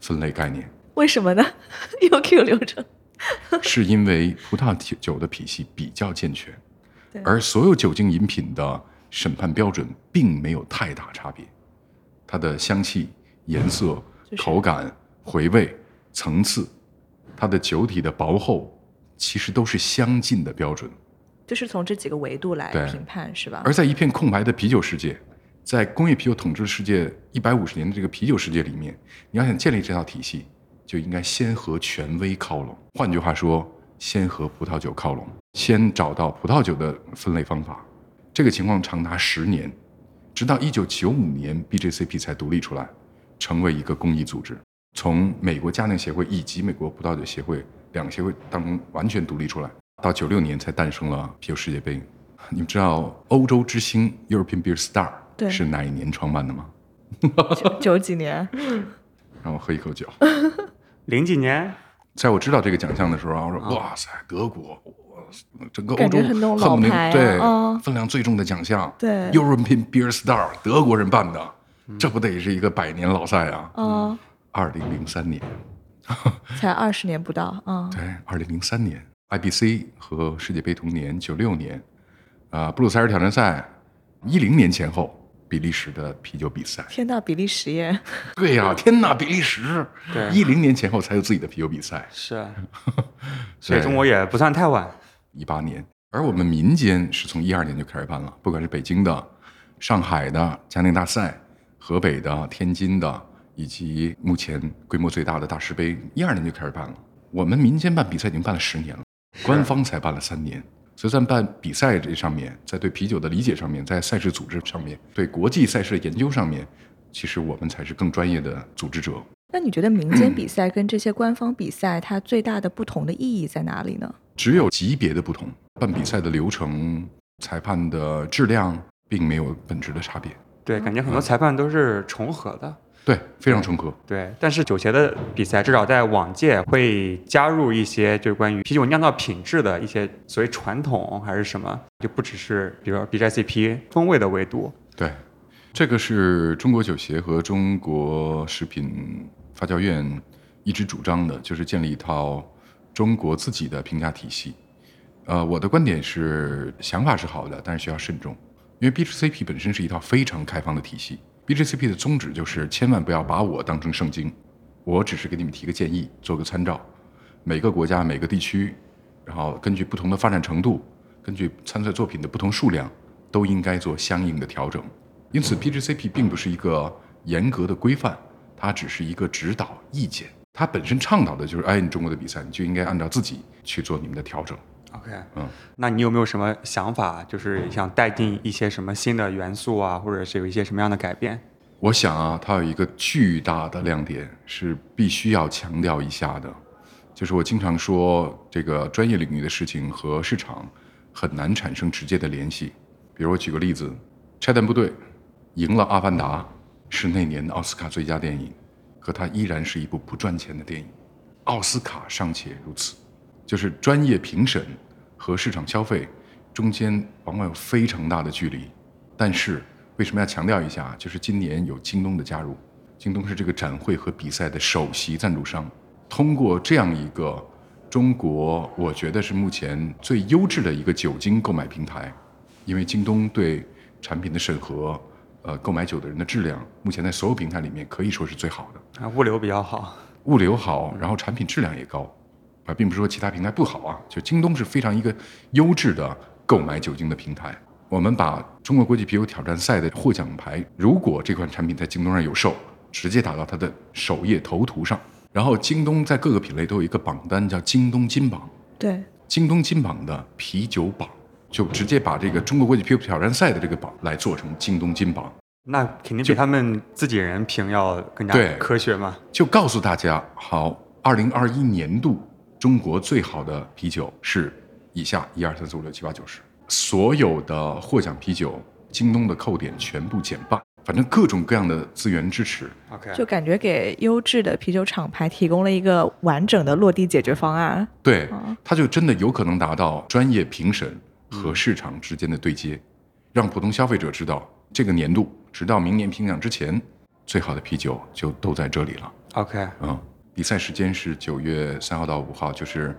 分类概念？为什么呢？又 Q 流程。是因为葡萄酒的体系比较健全，而所有酒精饮品的审判标准并没有太大差别，它的香气、颜色、就是口感、回味、层次，它的酒体的薄厚，其实都是相近的标准。就是从这几个维度来评判，是吧？而在一片空白的啤酒世界，在工业啤酒统治世界一百五十年的这个啤酒世界里面，你要想建立这套体系，就应该先和权威靠拢。换句话说，先和葡萄酒靠拢，先找到葡萄酒的分类方法。这个情况长达十年，直到一九九五年，BJCP 才独立出来，成为一个公益组织，从美国家酿协会以及美国葡萄酒协会两个协会当中完全独立出来。到九六年才诞生了啤酒世界杯。你们知道欧洲之星 European Beer Star 对。是哪一年创办的吗？九九几年，让我喝一口酒。零几年，在我知道这个奖项的时候啊，我说哇塞，德国，哇整个欧洲觉很那种恨不得老牌啊。对、嗯。分量最重的奖项，对，European Beer Star 德国人办的，这不得是一个百年老赛啊？嗯，二零零三年，才二十年不到，嗯，对，二零零三年，IBC 和世界杯同年，九六年，啊、布鲁塞尔挑战赛，一零年前后，比利时的啤酒比赛。天呐，比利时耶，对呀、天哪，比利时，对一零年前后才有自己的啤酒比赛，是，所以对中国也不算太晚。一八年，而我们民间是从一二年就开始办了，不管是北京的、上海的嘉年大赛、河北的、天津的，以及目前规模最大的大师杯，一二年就开始办了。我们民间办比赛已经办了十年了，官方才办了三年。所以在办比赛这上面，在对啤酒的理解上面，在赛事组织上面，对国际赛事的研究上面，其实我们才是更专业的组织者。那你觉得民间比赛跟这些官方比赛，它最大的不同的意义在哪里呢？只有级别的不同，办比赛的流程、裁判的质量并没有本质的差别。对，感觉很多裁判都是重合的。对，非常重合。对，但是酒协的比赛至少在往届会加入一些就是关于啤酒酿造品质的一些所谓传统还是什么，就不只是比如说 BJCP 风味的维度。对，这个是中国酒协和中国食品发酵院一直主张的，就是建立一套中国自己的评价体系。呃，我的观点是，想法是好的，但是需要慎重，因为 BJCP 本身是一套非常开放的体系。BGC P 的宗旨就是千万不要把我当成圣经，我只是给你们提个建议，做个参照。每个国家、每个地区，然后根据不同的发展程度，根据参赛作品的不同数量，都应该做相应的调整。因此，BGC P 并不是一个严格的规范，它只是一个指导意见。它本身倡导的就是，哎，你中国的比赛，你就应该按照自己去做你们的调整。OK，嗯，那你有没有什么想法，就是想带进一些什么新的元素啊，或者是有一些什么样的改变？我想啊，它有一个巨大的亮点是必须要强调一下的，就是我经常说，这个专业领域的事情和市场很难产生直接的联系。比如我举个例子，《拆弹部队》赢了《阿凡达》，是那年的奥斯卡最佳电影，可它依然是一部不赚钱的电影。奥斯卡尚且如此，就是专业评审和市场消费中间往往有非常大的距离。但是为什么要强调一下？就是今年有京东的加入，京东是这个展会和比赛的首席赞助商。通过这样一个中国，我觉得是目前最优质的一个酒精购买平台，因为京东对产品的审核，呃，购买酒的人的质量，目前在所有平台里面可以说是最好的。啊，物流比较好。物流好，然后产品质量也高，啊，并不是说其他平台不好啊，就京东是非常一个优质的购买酒精的平台。我们把中国国际啤酒挑战赛的获奖牌，如果这款产品在京东上有售，直接打到它的首页头图上。然后京东在各个品类都有一个榜单，叫京东金榜。对，京东金榜的啤酒榜，就直接把这个中国国际啤酒挑战赛的这个榜来做成京东金榜。那肯定比他们自己人评要更加科学嘛。就告诉大家，好，二零二一年度中国最好的啤酒是以下一二三四五六七八九十，所有的获奖啤酒，京东的扣点全部减半，反正各种各样的资源支持。OK，就感觉给优质的啤酒厂牌提供了一个完整的落地解决方案。对哦，它就真的有可能达到专业评审和市场之间的对接，让普通消费者知道这个年度直到明年评奖之前，最好的啤酒就都在这里了。OK，嗯，比赛时间是九月三号到五号，就是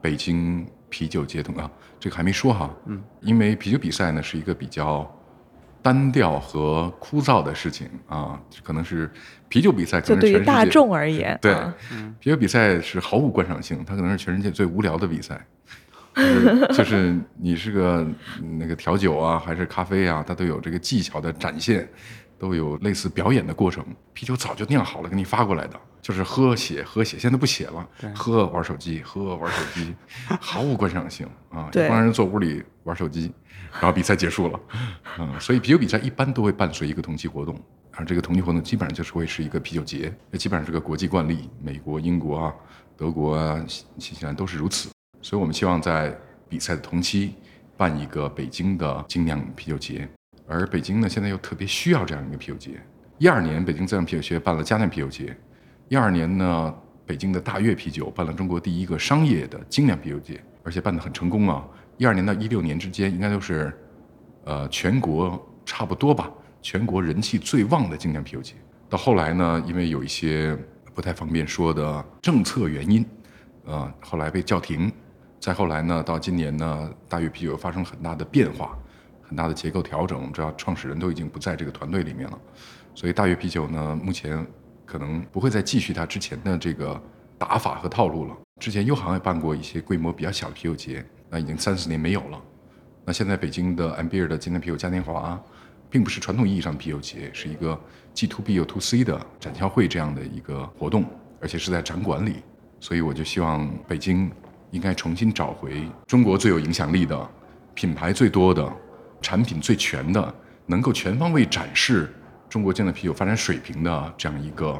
北京啤酒节同啊，这个还没说哈，嗯，因为啤酒比赛呢是一个比较单调和枯燥的事情啊，可能是啤酒比赛可能对于能是全世界大众而言，对啊，啤酒比赛是毫无观赏性，它可能是全世界最无聊的比赛。就是 就是你是个嗯那个调酒啊，还是咖啡啊，它都有这个技巧的展现，都有类似表演的过程。啤酒早就酿好了，给你发过来的，就是喝写喝写，现在不写了，喝玩手机，喝玩手机，毫无观赏性啊！对一帮人坐屋里玩手机，然后比赛结束了，嗯，所以啤酒比赛一般都会伴随一个同期活动。而这个同期活动基本上就是会是一个啤酒节，那基本上是个国际惯例，美国、英国啊、德国啊、新新西兰都是如此。所以我们希望在比赛的同期办一个北京的精酿啤酒节，而北京呢现在又特别需要这样一个啤酒节。一二年北京自酿啤酒节办了嘉酿啤酒节，一二年呢北京的大悦啤酒办了中国第一个商业的精酿啤酒节，而且办得很成功啊。一二年到一六年之间，应该都是呃全国差不多吧，全国人气最旺的精酿啤酒节。到后来呢，因为有一些不太方便说的政策原因，呃，后来被叫停。再后来呢，到今年呢，大悦啤酒发生了很大的变化，很大的结构调整。我们知道创始人都已经不在这个团队里面了，所以大悦啤酒呢，目前可能不会再继续它之前的这个打法和套路了。之前优航也办过一些规模比较小的啤酒节，那已经三四年没有了。那现在北京的 M Beer 的今年啤酒嘉年华，并不是传统意义上的啤酒节，是一个既 to B 又 to C 的展销会这样的一个活动，而且是在展馆里。所以我就希望北京应该重新找回中国最有影响力的、品牌最多的、产品最全的，能够全方位展示中国建的啤酒发展水平的这样一个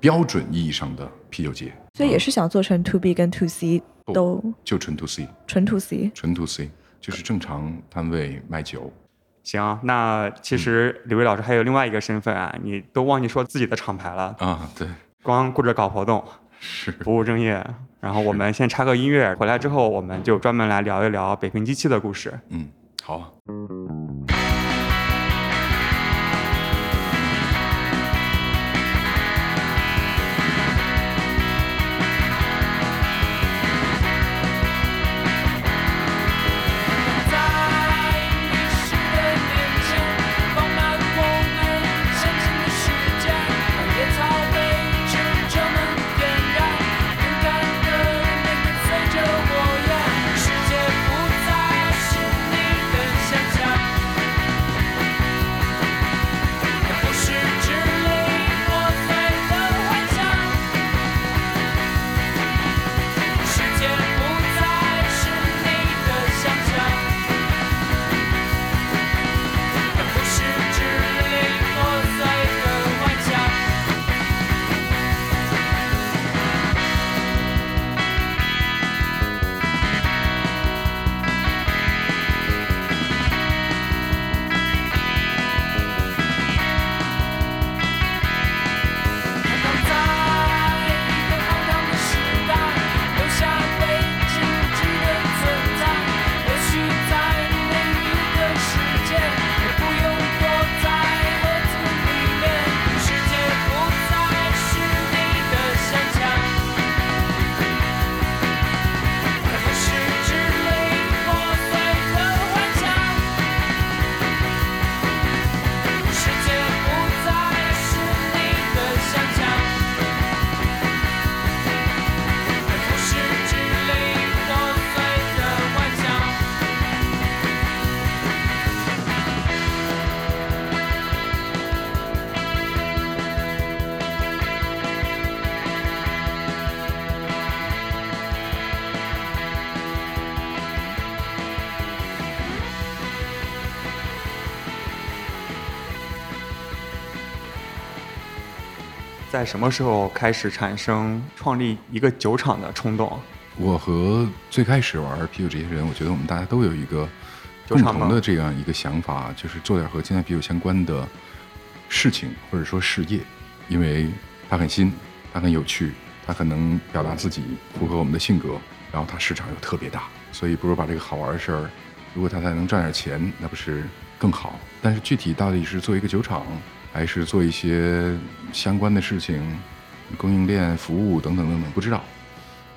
标准意义上的啤酒节。所以也是想做成 to B 跟 to C 都就纯 to C，纯 to C。纯 to C 就是正常摊位卖酒。行，那其实李威老师还有另外一个身份啊，你都忘记说自己的厂牌了，啊，对，光顾着搞活动，是不务正业。然后我们先插个音乐，回来之后我们就专门来聊一聊北平机器的故事。嗯，好什么时候开始产生创立一个酒厂的冲动？我和最开始玩啤酒这些人，我觉得我们大家都有一个共同的这样一个想法，就是做点和精酿啤酒相关的事情或者说事业，因为它很新，它很有趣，它很能表达自己，符合我们的性格，然后它市场又特别大，所以不如把这个好玩的事儿，如果它才能赚点钱，那不是更好？但是具体到底是做一个酒厂，还是做一些相关的事情，供应链、服务等等等等，不知道。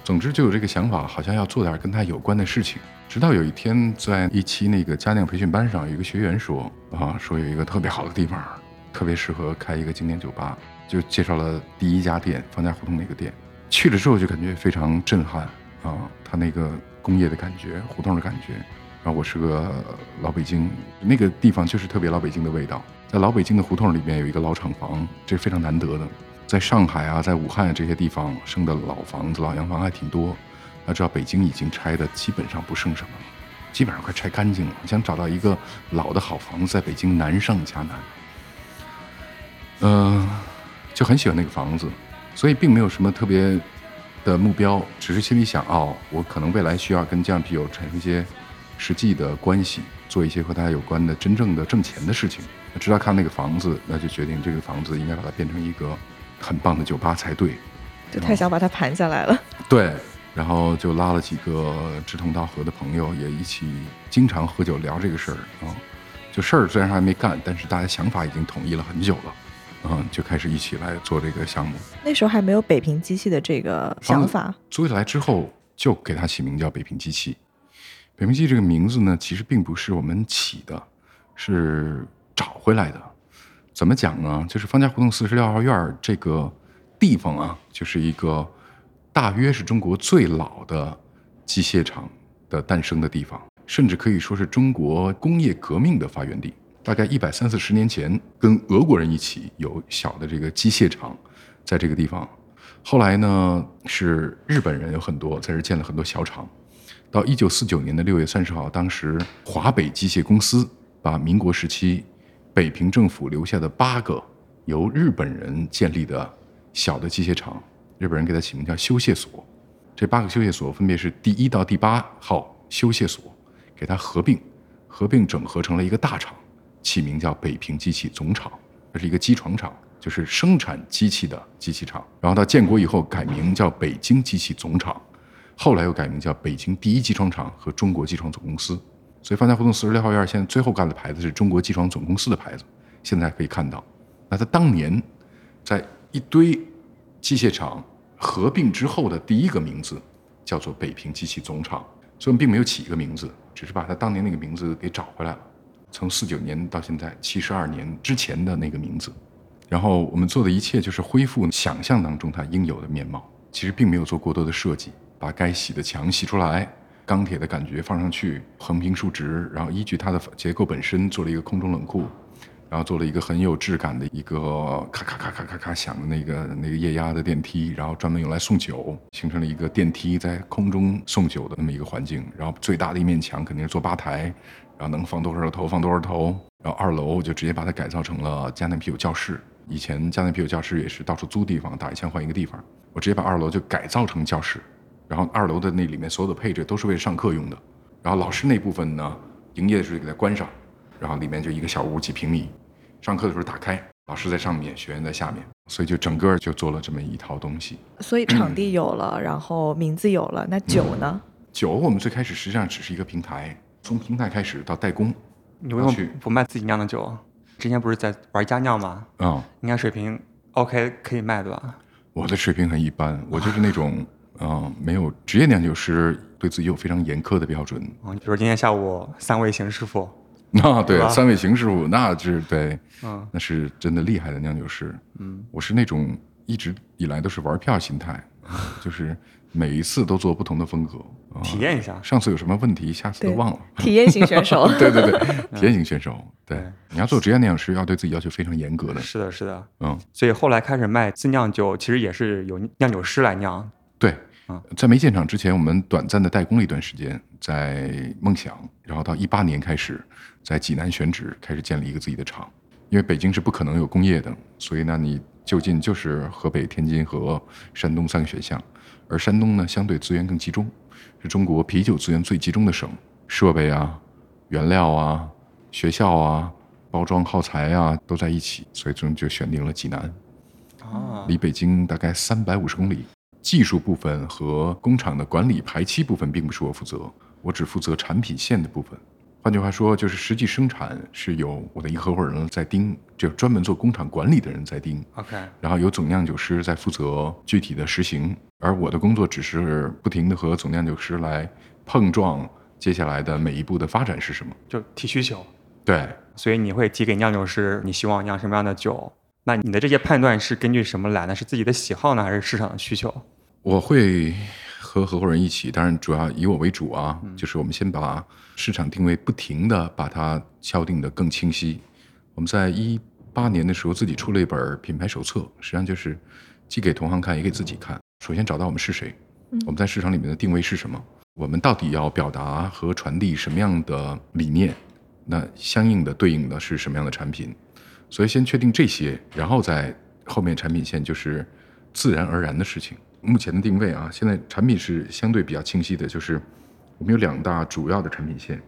总之就有这个想法，好像要做点跟他有关的事情。直到有一天，在一期那个家酿培训班上，有一个学员说啊，说有一个特别好的地方，特别适合开一个经典酒吧，就介绍了第一家店方家胡同那个店。去了之后就感觉非常震撼啊，他那个工业的感觉，胡同的感觉。然后我是个老北京，那个地方就是特别老北京的味道。在老北京的胡同里面有一个老厂房，这是非常难得的。在上海啊，在武汉这些地方生的老房子、老洋房还挺多。要知道，北京已经拆的基本上不剩什么了，基本上快拆干净了。想找到一个老的好房子，在北京难上加难。嗯、就很喜欢那个房子，所以并没有什么特别的目标，只是心里想，哦，我可能未来需要跟酱啤酒产生一些实际的关系，做一些和他有关的真正的挣钱的事情。直到看那个房子，那就决定这个房子应该把它变成一个很棒的酒吧才对。就太想把它盘下来了。对，然后就拉了几个志同道合的朋友，也一起经常喝酒聊这个事儿啊。就事儿虽然还没干，但是大家想法已经统一了很久了，嗯，就开始一起来做这个项目。那时候还没有北平机器的这个想法，租下来之后，就给它起名叫北平机器。北平机器这个名字呢，其实并不是我们起的，是找回来的。怎么讲呢？就是方家胡同四十六号院儿这个地方啊，就是一个大约是中国最老的机械厂的诞生的地方，甚至可以说是中国工业革命的发源地。大概一百三四十年前，跟俄国人一起有小的这个机械厂在这个地方。后来呢，是日本人有很多在这建了很多小厂。到一九四九年的六月三十号，当时华北机械公司把民国时期北平政府留下的八个由日本人建立的小的机械厂，日本人给它起名叫修械所。这八个修械所分别是第一到第八号修械所，给它合并，合并整合成了一个大厂，起名叫北平机器总厂。这是一个机床厂，就是生产机器的机器厂。然后到建国以后改名叫北京机器总厂，后来又改名叫北京第一机床厂和中国机床总公司。所以方家胡同四十六号院现在最后盖的牌子是中国机床总公司的牌子，现在可以看到。那他当年在一堆机械厂合并之后的第一个名字叫做北平机器总厂，所以我们并没有起一个名字，只是把他当年那个名字给找回来了。从四九年到现在七十二年之前的那个名字，然后我们做的一切就是恢复想象当中它应有的面貌，其实并没有做过多的设计，把该洗的墙洗出来，钢铁的感觉放上去，横平竖直，然后依据它的结构本身做了一个空中冷库，然后做了一个很有质感的一个咔咔咔咔咔咔响的那个那个液压的电梯，然后专门用来送酒，形成了一个电梯在空中送酒的那么一个环境。然后最大的一面墙肯定是做吧台，然后能放多少头放多少头。然后二楼就直接把它改造成了迦南啤酒教室。以前迦南啤酒教室也是到处租地方，打一枪换一个地方。我直接把二楼就改造成教室，然后二楼的那里面所有的配置都是为了上课用的。然后老师那部分呢，营业的时候就给它关上，然后里面就一个小屋几平米，上课的时候打开，老师在上面，学员在下面，所以就整个就做了这么一套东西。所以场地有了，然后名字有了，那酒呢？酒我们最开始实际上只是一个平台，从平台开始到代工，你为什去么不卖自己酿的酒？之前不是在玩家酿吗？啊、应该水平 OK 可以卖对吧？我的水平很一般，我就是那种，嗯、没有职业酿酒师对自己有非常严苛的标准。嗯，比如今天下午三位邢师傅，那对三位邢师傅，那是对，嗯那是真的厉害的酿酒师。嗯，我是那种一直以来都是玩票心态，啊就是每一次都做不同的风格。啊体验一下。上次有什么问题，下次都忘了。体验型选手。对对对，体验型选手。对对，你要做职业酿酒师，要对自己要求非常严格的。是的，是的。嗯，所以后来开始卖自酿酒，其实也是有酿酒师来酿。对在没建厂之前，我们短暂的代工了一段时间，在梦想，然后到一八年开始，在济南选址开始建立一个自己的厂，因为北京是不可能有工业的，所以呢，你就近就是河北、天津和山东三个选项，而山东呢，相对资源更集中，是中国啤酒资源最集中的省，设备啊、原料啊、学校啊、包装耗材啊都在一起，所以最终就选定了济南。啊，离北京大概三百五十公里。技术部分和工厂的管理排期部分并不是我负责，我只负责产品线的部分。换句话说，就是实际生产是由我的一个合伙人在盯，就专门做工厂管理的人在盯，OK，然后有总酿酒师在负责具体的实行。而我的工作只是不停的和总酿酒师来碰撞接下来的每一步的发展是什么。就提需求，对，所以你会提给酿酒师你希望酿什么样的酒。那你的这些判断是根据什么来呢？是自己的喜好呢，还是市场的需求？我会和合伙人一起，当然主要以我为主啊，就是我们先把市场定位不停的把它敲定的更清晰。我们在一八年的时候自己出了一本品牌手册，实际上就是既给同行看也给自己看。首先找到我们是谁，我们在市场里面的定位是什么，我们到底要表达和传递什么样的理念，那相应的对应的是什么样的产品。所以先确定这些，然后在后面产品线就是自然而然的事情。目前的定位啊，现在产品是相对比较清晰的，就是我们有两大主要的产品线，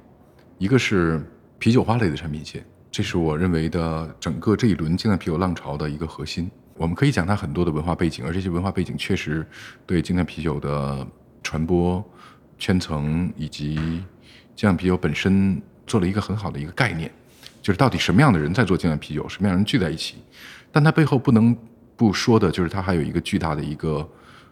一个是啤酒花类的产品线，这是我认为的整个这一轮精酿啤酒浪潮的一个核心。我们可以讲它很多的文化背景，而这些文化背景确实对精酿啤酒的传播圈层以及精酿啤酒本身做了一个很好的一个概念，就是到底什么样的人在做精酿啤酒，什么样的人聚在一起。但它背后不能不说的就是它还有一个巨大的一个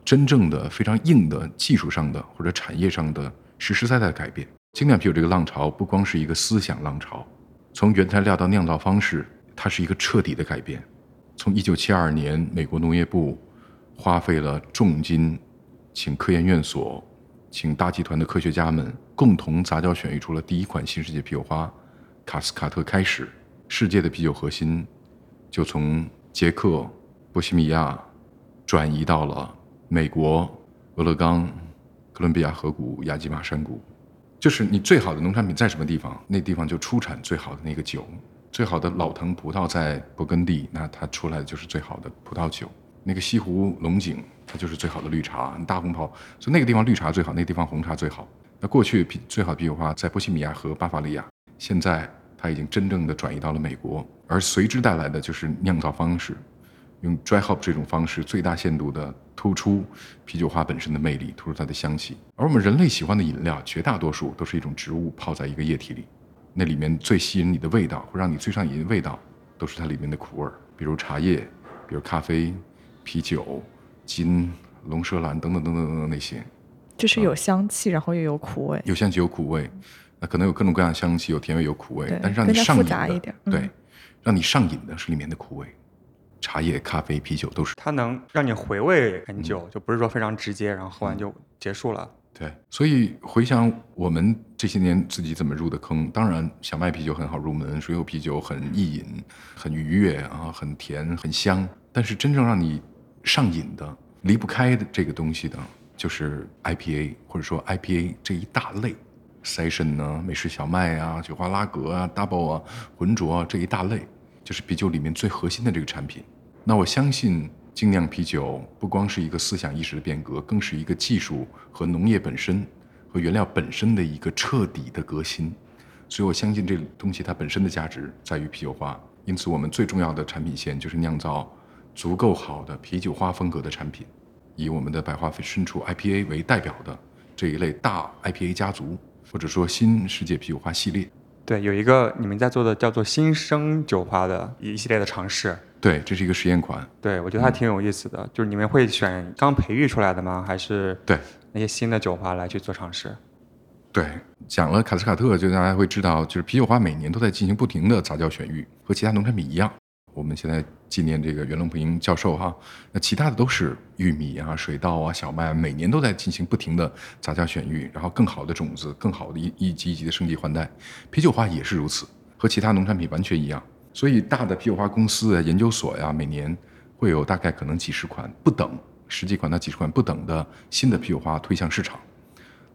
真正的非常硬的技术上的或者产业上的实实在在的改变。精酿啤酒这个浪潮不光是一个思想浪潮，从原材料到酿造方式，它是一个彻底的改变。从一九七二年，美国农业部花费了重金，请科研院所，请大集团的科学家们共同杂交选育出了第一款新世界啤酒花卡斯卡特开始，世界的啤酒核心就从捷克、波西米亚转移到了美国、俄勒冈、哥伦比亚河谷、亚基马山谷。就是你最好的农产品在什么地方，那地方就出产最好的那个酒。最好的老藤葡萄在勃艮第，那它出来的就是最好的葡萄酒。那个西湖龙井，它就是最好的绿茶，大红袍。所以那个地方绿茶最好，那个地方红茶最好。那过去啤最好的啤酒花在波西米亚和巴伐利亚，现在它已经真正的转移到了美国，而随之带来的就是酿造方式，用 dry hop 这种方式最大限度的突出啤酒花本身的魅力，突出它的香气。而我们人类喜欢的饮料，绝大多数都是一种植物泡在一个液体里。那里面最吸引你的味道，会让你最上瘾的味道，都是它里面的苦味儿，比如茶叶，比如咖啡、啤酒、金、龙舌兰等等等等等等那些，就是有香气，然后又有苦味。有香气有苦味，那可能有各种各样的香气，有甜味有苦味，但是让你上瘾的，嗯对，让你上瘾的是里面的苦味，茶叶、咖啡、啤酒都是。它能让你回味很久，就不是说非常直接，然后喝完就结束了。对，所以回想我们这些年自己怎么入的坑，当然小麦啤酒很好入门，水果啤酒很易饮、很愉悦啊，很甜、很香。但是真正让你上瘾的、离不开的这个东西的，就是 IPA 或者说 IPA 这一大类，session 呢、美式小麦啊、酒花拉格啊、double 啊、浑浊啊这一大类，就是啤酒里面最核心的这个产品。那我相信精酿啤酒不光是一个思想意识的变革，更是一个技术和农业本身和原料本身的一个彻底的革新。所以我相信这东西它本身的价值在于啤酒花。因此，我们最重要的产品线就是酿造足够好的啤酒花风格的产品，以我们的百花深处 IPA 为代表的这一类大 IPA 家族，或者说新世界啤酒花系列。对，有一个你们在做的叫做新生酒花的一系列的尝试。对，这是一个实验款。对，我觉得它挺有意思的。就是你们会选刚培育出来的吗？还是对那些新的酒花来去做尝试？对，讲了卡斯卡特，就大家会知道，就是啤酒花每年都在进行不停的杂交选育，和其他农产品一样。我们现在纪念这个袁隆平教授哈，那其他的都是玉米啊、水稻啊、小麦，每年都在进行不停的杂交选育，然后更好的种子、更好的一一级一级的升级换代。啤酒花也是如此，和其他农产品完全一样。所以大的啤酒花公司啊、研究所呀，每年会有大概可能几十款不等，十几款到几十款不等的新的啤酒花推向市场。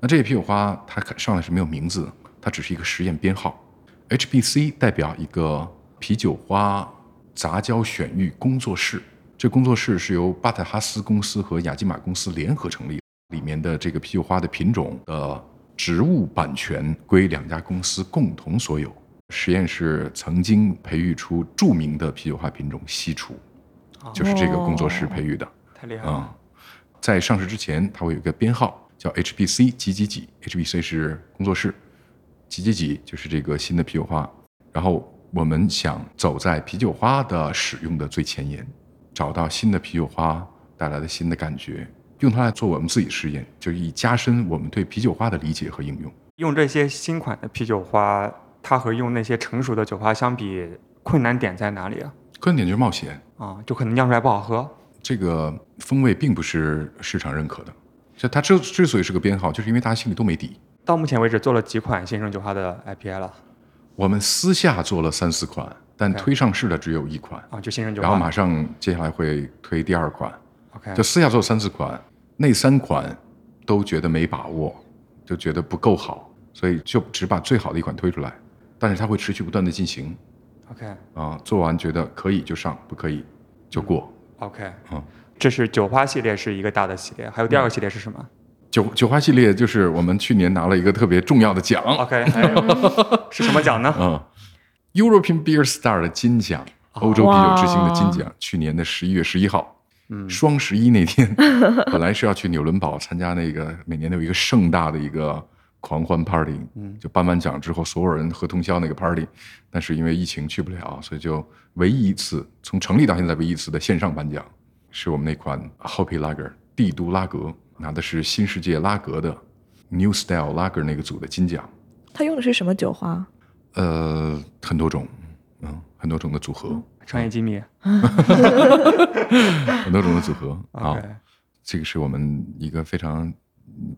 那这些啤酒花它上来是没有名字，它只是一个实验编号，HBC 代表一个啤酒花杂交选育工作室。这工作室是由巴特哈斯公司和雅基马公司联合成立，里面的这个啤酒花的品种的植物版权归两家公司共同所有。实验室曾经培育出著名的啤酒花品种西楚，就是这个工作室培育的。太厉害啊、了！在上市之前，它会有一个编号叫 HBC 几几几，HBC 是工作室，几几几就是这个新的啤酒花。然后我们想走在啤酒花的使用的最前沿，找到新的啤酒花带来的新的感觉，用它来做我们自己实验，就以加深我们对啤酒花的理解和应用。用这些新款的啤酒花，它和用那些成熟的酒花相比，困难点在哪里啊？困难点就是冒险，啊，就可能酿出来不好喝。这个风味并不是市场认可的。就它之之所以是个编号，就是因为大家心里都没底。到目前为止做了几款新生酒花的 IPA 了我们私下做了三四款，但推上市的只有一款，啊，就新生酒花。然后马上接下来会推第二款。OK，就私下做三四款，那三款都觉得没把握，就觉得不够好，所以就只把最好的一款推出来。但是它会持续不断的进行。OK 啊，做完觉得可以就上，不可以就过。OK，嗯。这是酒花系列是一个大的系列，还有第二个系列是什么酒酒花系列就是我们去年拿了一个特别重要的奖，？OK，还有 是什么奖呢？嗯，European Beer Star 的金奖，欧洲啤酒之星的金奖，去年的十一月十一号，嗯双十一那天，本来是要去纽伦堡参加那个每年都有一个盛大的一个狂欢 party，嗯就颁完奖之后，所有人喝通宵那个 party，但是因为疫情去不了，所以就唯一一次从成立到现在唯一一次的线上颁奖，是我们那款 Hoppy Lager 帝都拉格，拿的是新世界拉格的 New Style Lager 那个组的金奖。他用的是什么酒花？呃，很多种，嗯，很多种的组合，商业机密。很多种的组合啊。这个是我们一个非常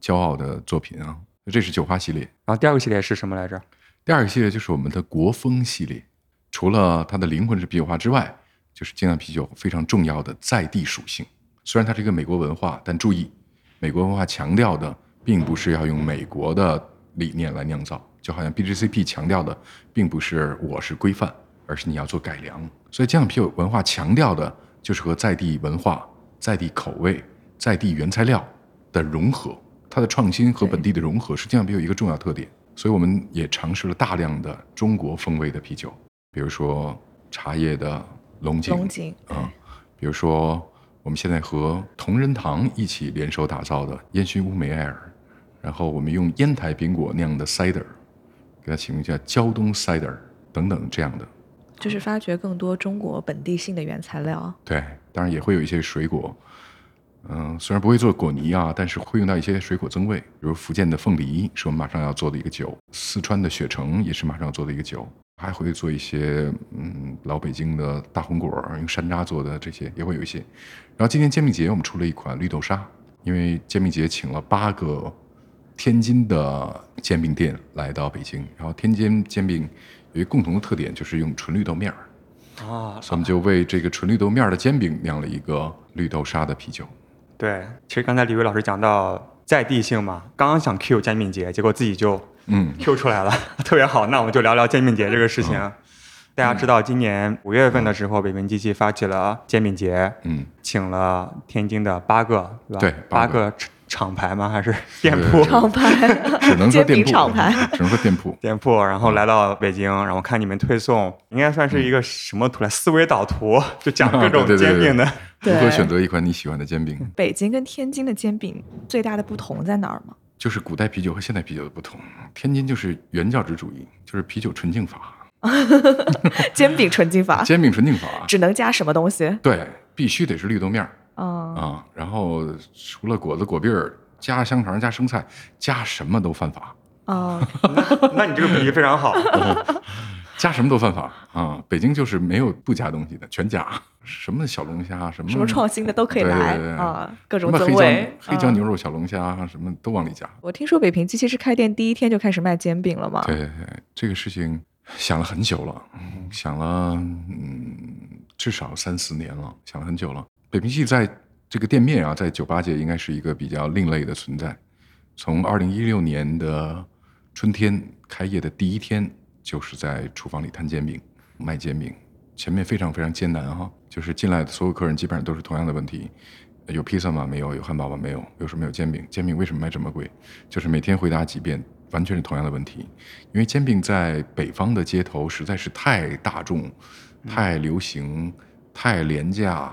骄傲的作品啊。这是酒花系列，然后第二个系列是什么来着？第二个系列就是我们的国风系列。除了它的灵魂是啤酒花之外，就是精酿啤酒非常重要的在地属性。虽然它是一个美国文化，但注意，美国文化强调的并不是要用美国的理念来酿造，就好像 BGCP 强调的并不是我是规范，而是你要做改良。所以精酿啤酒文化强调的就是和在地文化、在地口味、在地原材料的融合，它的创新和本地的融合是精酿啤酒一个重要特点。所以我们也尝试了大量的中国风味的啤酒，比如说茶叶的龙井，龙井，啊，比如说我们现在和同仁堂一起联手打造的烟熏乌梅艾尔，然后我们用烟台苹果酿的 cider，给它起名叫胶东 cider 等等这样的。就是发掘更多中国本地性的原材料。对，当然也会有一些水果，嗯，虽然不会做果泥啊，但是会用到一些水果增味，比如福建的凤梨是我们马上要做的一个酒，四川的雪橙也是马上要做的一个酒，还会做一些嗯老北京的大红果用山楂做的这些也会有一些。然后今天煎饼节我们出了一款绿豆沙，因为煎饼节请了八个天津的煎饼店来到北京，然后天津煎饼有一个共同的特点，就是用纯绿豆面儿。啊，所以我们就为这个纯绿豆面儿的煎饼酿了一个绿豆沙的啤酒。对，其实刚才李伟老师讲到在地性嘛，刚刚想 Q 煎饼节，结果自己就嗯，Q 出来了，特别好。那我们就聊聊煎饼节这个事情。嗯大家知道，今年五月份的时候，北平机器发起了煎饼节，嗯，请了天津的八个，对吧？对八八个厂厂牌吗？还是店铺？厂牌，只能说店铺，饼厂牌，只能说店铺。店铺，然后来到北京，然后看你们推送，应该算是一个什么图来？思维导图，就讲 各种煎饼的。如何选择一款你喜欢的煎饼？北京跟天津的煎饼最大的不同在哪儿吗？就是古代啤酒和现代啤酒的不同。天津就是原教旨主义，就是啤酒纯净法，煎饼纯净法，煎饼纯净法。只能加什么东西？对，必须得是绿豆面儿嗯，啊。然后除了果子果篦儿，加香肠加生菜，加什么都犯法，哦，那你这个比喻非常好。加什么都犯法啊。北京就是没有不加东西的，全加。什么小龙虾，什么什么创新的都可以来啊，各种什么黑椒增味。嗯黑椒牛肉小龙虾，什么都往里加。我听说北平机器是开店第一天就开始卖煎饼了吗？对对对，这个事情想了很久了，想了嗯至少三四年了，想了很久了。北平系在这个店面啊，在酒吧界应该是一个比较另类的存在。从二零一六年的春天开业的第一天，就是在厨房里摊煎饼、卖煎饼，前面非常非常艰难哈，就是进来的所有客人基本上都是同样的问题。有披萨吗？没有。有汉堡吗？没有。有什么有煎饼？煎饼为什么卖这么贵？就是每天回答几遍，完全是同样的问题。因为煎饼在北方的街头实在是太大众、太流行、太廉价，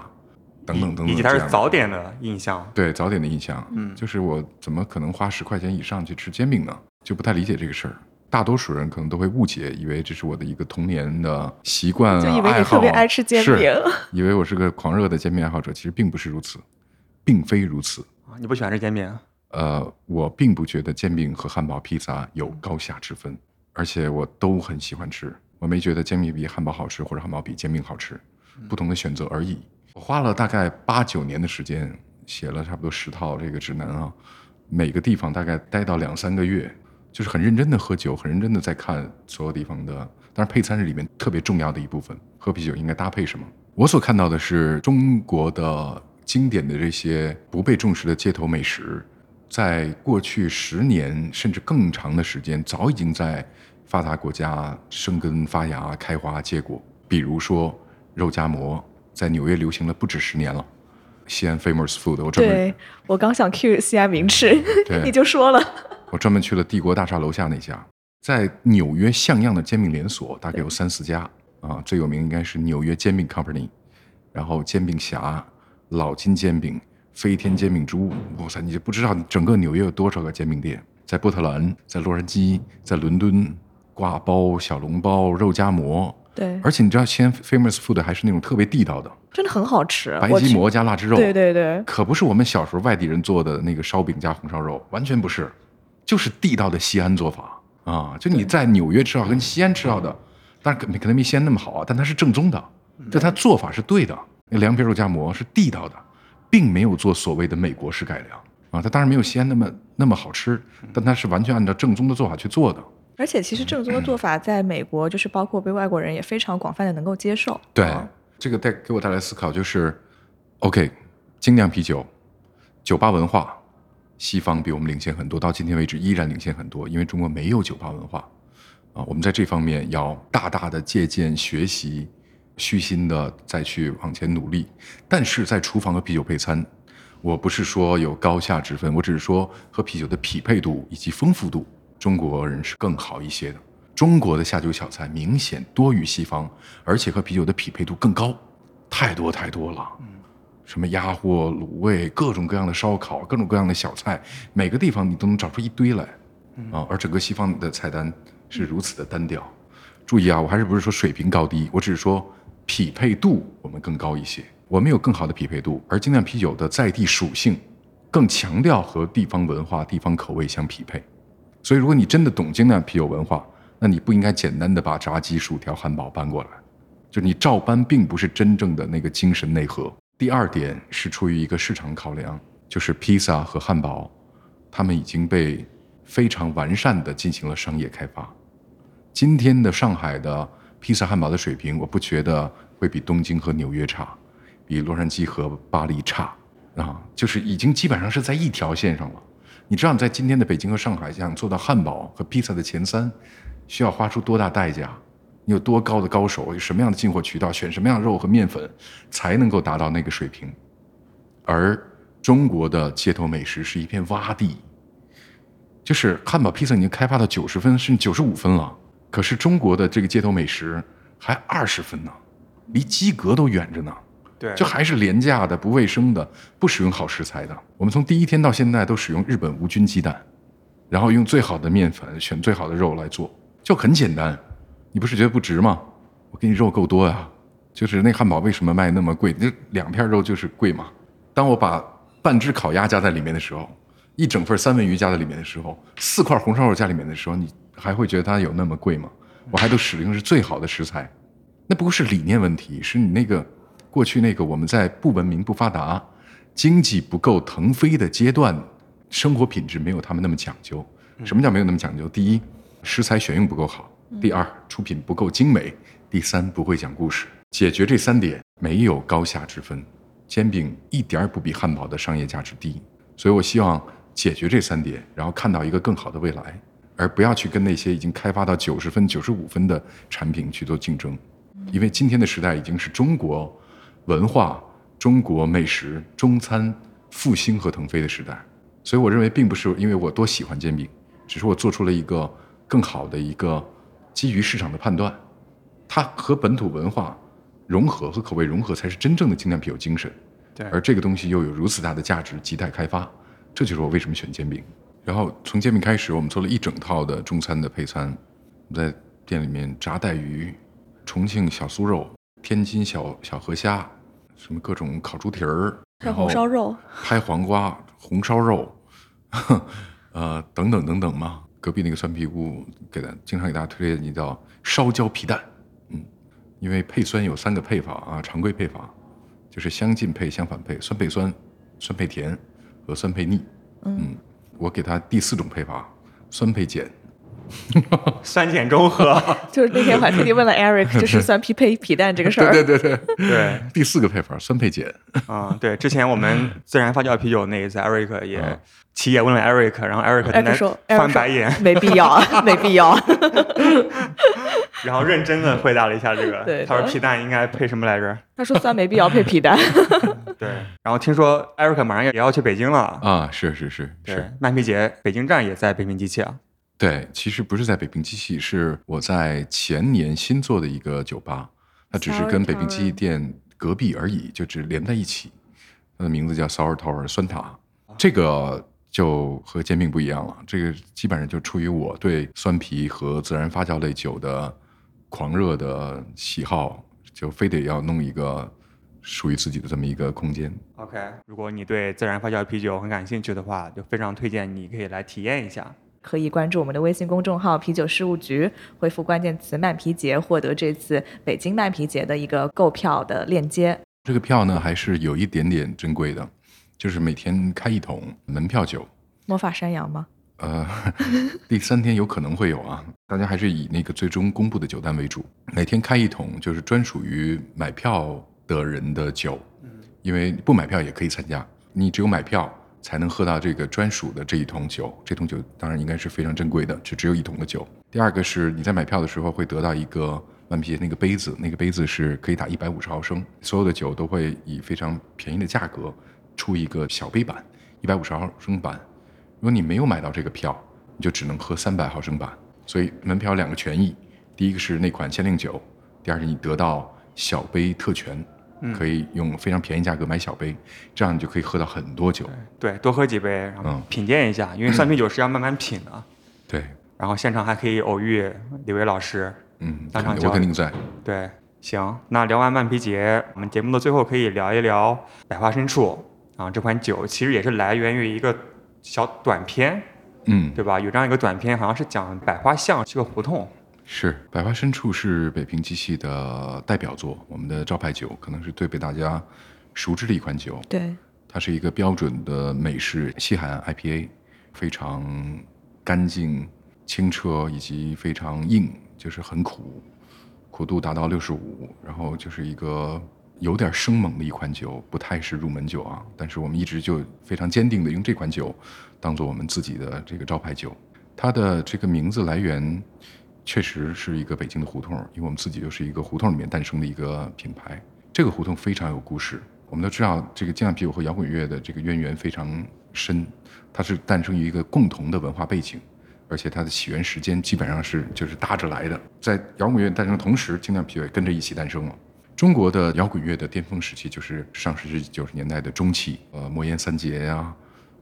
等等等等。以及它是早点的印象。对早点的印象，嗯就是我怎么可能花十块钱以上去吃煎饼呢？就不太理解这个事儿。大多数人可能都会误解，以为这是我的一个童年的习惯、啊、就以为你爱好特别爱吃煎是饼以为我是个狂热的煎饼爱好者，其实并不是如此，并非如此。你不喜欢吃煎饼？呃，我并不觉得煎饼和汉堡、披萨有高下之分，而且我都很喜欢吃。我没觉得煎饼比汉堡好吃，或者汉堡比煎饼好吃，不同的选择而已。我花了大概八九年的时间，写了差不多十套这个指南啊，每个地方大概待到两三个月，就是很认真的喝酒，很认真的在看所有地方的。当然，配餐是里面特别重要的一部分，喝啤酒应该搭配什么。我所看到的是中国的经典的这些不被重视的街头美食。在过去十年甚至更长的时间，早已经在发达国家生根发芽、开花结果。比如说肉夹馍，在纽约流行了不止十年了。西安 famous food，我专门对我刚想 cue 西安名吃，你就说了。我专门去了帝国大厦楼下那家，在纽约像样的煎饼连锁，大概有三四家啊。最有名应该是纽约煎饼 Company，然后煎饼侠、老金煎饼。飞天煎饼猪，哇塞！你就不知道整个纽约有多少个煎饼店，在波特兰，在洛杉矶，在伦敦，挂包、小笼包、肉夹馍，对，而且你知道，西安 famous food 还是那种特别地道的真的很好吃。白吉馍加腊汁肉，对对对，可不是我们小时候外地人做的那个烧饼加红烧肉，完全不是，就是地道的西安做法啊！就你在纽约吃到跟西安吃到的，当然可可能没西安那么好啊，但它是正宗的，就它做法是对的。那凉皮肉夹馍是地道的。并没有做所谓的美国式改良啊，它当然没有西安那么那么好吃，但它是完全按照正宗的做法去做的。而且其实正宗的做法在美国，就是包括被外国人也非常广泛的能够接受。对啊，这个带给我带来思考就是，OK，精酿啤酒，酒吧文化，西方比我们领先很多，到今天为止依然领先很多，因为中国没有酒吧文化啊，我们在这方面要大大的借鉴学习。虚心的再去往前努力，但是在厨房和啤酒配餐，我不是说有高下之分，我只是说和啤酒的匹配度以及丰富度，中国人是更好一些的。中国的下酒小菜明显多于西方，而且和啤酒的匹配度更高，太多太多了。什么鸭货、卤味，各种各样的烧烤，各种各样的小菜，每个地方你都能找出一堆来，啊，而整个西方的菜单是如此的单调。注意啊，我还是不是说水平高低，我只是说。匹配度我们更高一些，我们有更好的匹配度，而精酿啤酒的在地属性更强调和地方文化、地方口味相匹配。所以，如果你真的懂精酿啤酒文化，那你不应该简单的把炸鸡、薯条、汉堡搬过来，就你照搬并不是真正的那个精神内核。第二点是出于一个市场考量，就是披萨和汉堡，他们已经被非常完善的进行了商业开发。今天的上海的。披萨汉堡的水平，我不觉得会比东京和纽约差，比洛杉矶和巴黎差啊，就是已经基本上是在一条线上了。你知道你，在今天的北京和上海，想做到汉堡和披萨的前三，需要花出多大代价？你有多高的高手？有什么样的进货渠道？选什么样的肉和面粉，才能够达到那个水平？而中国的街头美食是一片洼地，就是汉堡、披萨已经开发到九十分甚至九十五分了。可是中国的这个街头美食还二十分呢，离及格都远着呢。对，就还是廉价的、不卫生的、不使用好食材的。我们从第一天到现在都使用日本无菌鸡蛋，然后用最好的面粉、选最好的肉来做，就很简单。你不是觉得不值吗？我给你肉够多呀。就是那汉堡为什么卖那么贵？那两片肉就是贵嘛。当我把半只烤鸭加在里面的时候，一整份三文鱼加在里面的时候，四块红烧肉加里面的时候，你。还会觉得它有那么贵吗？我还都使用是最好的食材，那不是理念问题，是你那个过去那个我们在不文明、不发达、经济不够腾飞的阶段，生活品质没有他们那么讲究。什么叫没有那么讲究？第一，食材选用不够好；第二，出品不够精美；第三，不会讲故事。解决这三点，没有高下之分。煎饼一点儿不比汉堡的商业价值低，所以我希望解决这三点，然后看到一个更好的未来。而不要去跟那些已经开发到九十分、九十五分的产品去做竞争，因为今天的时代已经是中国文化、中国美食、中餐复兴和腾飞的时代。所以，我认为并不是因为我多喜欢煎饼，只是我做出了一个更好的一个基于市场的判断，它和本土文化融合和口味融合才是真正的精酿啤酒精神。对，而这个东西又有如此大的价值，亟待开发，这就是我为什么选煎饼。然后从煎饼开始，我们做了一整套的中餐的配餐，我们在店里面炸带鱼、重庆小酥肉、天津小小河虾，什么各种烤猪蹄儿，还有红烧肉，拍黄瓜、红烧肉，呃，等等等等嘛。隔壁那个酸皮屋给他经常给大家推荐一道烧焦皮蛋，嗯，因为配酸有三个配法啊，常规配法就是相近配、相反配，酸配酸、酸配甜和酸配腻。嗯，我给他第四种配方，酸配碱。酸碱中和。就是那天我还特地问了 Eric，就是酸皮配皮蛋这个事儿。对对对对，对，第四个配方酸配碱。啊、对，之前我们自然发酵啤酒那一次，Eric 也齐也问了 Eric，然后 Eric 在那翻白眼，没必要，没必要。然后认真的回答了一下这个。他说皮蛋应该配什么来着？他说酸没必要配皮蛋。对。然后听说 Eric 马上也也要去北京了。啊，是是是对是，，那皮节北京站也在北平机器啊。对，其实不是在北平机器，是我在前年新做的一个酒吧，它只是跟北平机器店隔壁而已，就只连在一起。它的名字叫 Sour Tower 酸塔，这个就和煎饼不一样了，这个基本上就出于我对酸啤和自然发酵类酒的狂热的喜好，就非得要弄一个属于自己的这么一个空间。OK，如果你对自然发酵啤酒很感兴趣的话，就非常推荐你可以来体验一下。可以关注我们的微信公众号“啤酒事务局”，回复关键词“慢皮节”，获得这次北京慢皮节的一个购票的链接。这个票呢，还是有一点点珍贵的，就是每天开一桶门票酒。魔法山羊吗？呃，第三天有可能会有啊，大家还是以那个最终公布的酒单为主。每天开一桶，就是专属于买票的人的酒，因为不买票也可以参加，你只有买票才能喝到这个专属的这一桶酒。这桶酒当然应该是非常珍贵的，就只有一桶的酒。第二个是你在买票的时候会得到一个万皮那个杯子，那个杯子是可以打一百五十毫升，所有的酒都会以非常便宜的价格出一个小杯版，一百五十毫升版。如果你没有买到这个票，你就只能喝三百毫升版。所以门票两个权益，第一个是那款限定酒，第二是你得到小杯特权，可以用非常便宜价格买小杯，这样你就可以喝到很多酒。对，多喝几杯，然后嗯品鉴一下，因为 三瓶酒是要慢慢品的。对，然后现场还可以偶遇李威老师。嗯，当我肯定在。对，行，那聊完慢皮节，我们节目的最后可以聊一聊百花深处啊，这款酒其实也是来源于一个小短片，嗯，对吧？有这样一个短片，好像是讲百花巷这个胡同。是百花深处是北平机器的代表作，我们的招牌酒，可能是最被大家熟知的一款酒。对，它是一个标准的美式西海岸 IPA，非常干净、清澈以及非常硬，就是很苦，苦度达到六十五，然后就是一个有点生猛的一款酒，不太是入门酒啊。但是我们一直就非常坚定的用这款酒当做我们自己的这个招牌酒。它的这个名字来源确实是一个北京的胡同，因为我们自己就是一个胡同里面诞生的一个品牌。这个胡同非常有故事。我们都知道，这个精酿啤酒和摇滚乐的这个渊源非常深，它是诞生于一个共同的文化背景，而且它的起源时间基本上是就是搭着来的。在摇滚乐诞生的同时，精酿啤酒也跟着一起诞生了。中国的摇滚乐的巅峰时期就是上世纪九十年代的中期，呃，魔岩三杰呀、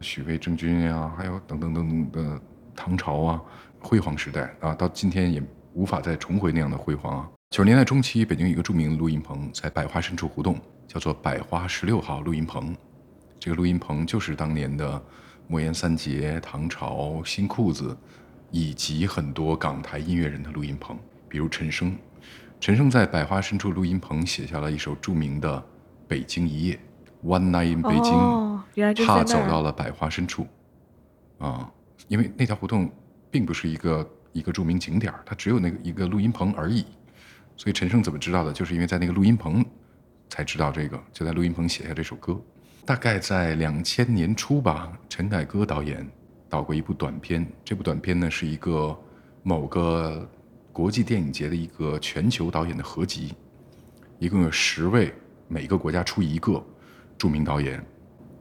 许巍、郑钧呀，还有等等等等的唐朝啊，辉煌时代啊，到今天也无法再重回那样的辉煌啊。九十年代中期，北京有一个著名的录音棚在百花深处胡同，叫做百花十六号录音棚。这个录音棚就是当年的莫言三杰、唐朝、新裤子，以及很多港台音乐人的录音棚，比如陈升。陈升在百花深处录音棚写下了一首著名的《北京一夜》（One Night in 北京）。他走到了百花深处，啊，因为那条胡同并不是一个一个著名景点，它只有那个一个录音棚而已。所以陈升怎么知道的？就是因为在那个录音棚才知道这个，就在录音棚写下这首歌。大概在两千年初吧，陈凯歌导演导过一部短片，这部短片呢是一个某个国际电影节的一个全球导演的合集，一共有十位，每个国家出一个著名导演，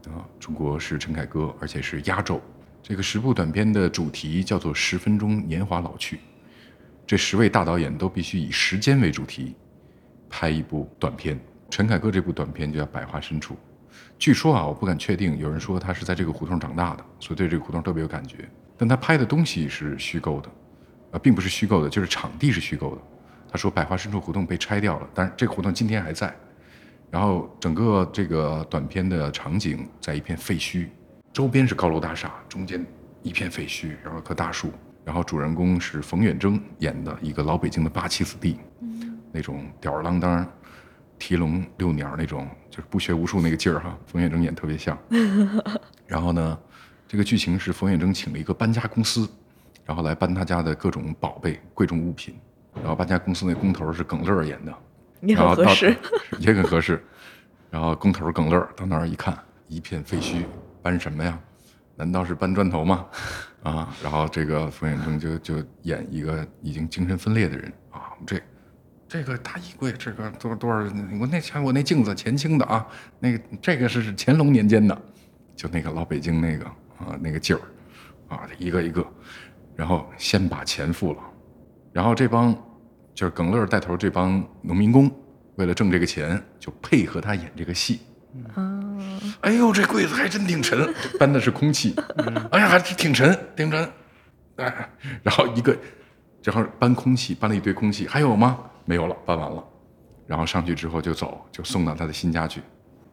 啊，中国是陈凯歌，而且是压轴。这个十部短片的主题叫做“十分钟年华老去”，这十位大导演都必须以时间为主题拍一部短片。陈凯歌这部短片就叫《百花深处》，据说啊，我不敢确定，有人说他是在这个胡同长大的，所以对这个胡同特别有感觉。但他拍的东西是虚构的，呃，并不是虚构的，就是场地是虚构的。他说百花深处胡同被拆掉了，但是这个胡同今天还在。然后整个这个短片的场景在一片废墟，周边是高楼大厦，中间一片废墟，然后棵大树。然后主人公是冯远征演的一个老北京的八旗子弟，那种吊儿郎当、提笼遛鸟那种，就是不学无术那个劲儿哈。冯远征演特别像。然后呢，这个剧情是冯远征请了一个搬家公司，然后来搬他家的各种宝贝、贵重物品。然后搬家公司那工头是耿乐演的，也然后到很合适。也很合适。然后工头耿乐到那儿一看，一片废墟，搬什么呀？难道是搬砖头吗？啊！然后这个冯远征就就演一个已经精神分裂的人啊，这这个大衣柜，这个多多少，我那前我那镜子前清的啊，那个这个是乾隆年间的，就那个老北京那个啊那个劲儿啊，一个一个，然后先把钱付了，然后这帮就是耿乐带头这帮农民工，为了挣这个钱，就配合他演这个戏。哎呦，这柜子还真挺沉，搬的是空气。哎呀，还是挺沉，挺沉。哎，然后一个，然后搬空气，搬了一堆空气，还有吗？没有了，搬完了。然后上去之后就走，就送到他的新家去。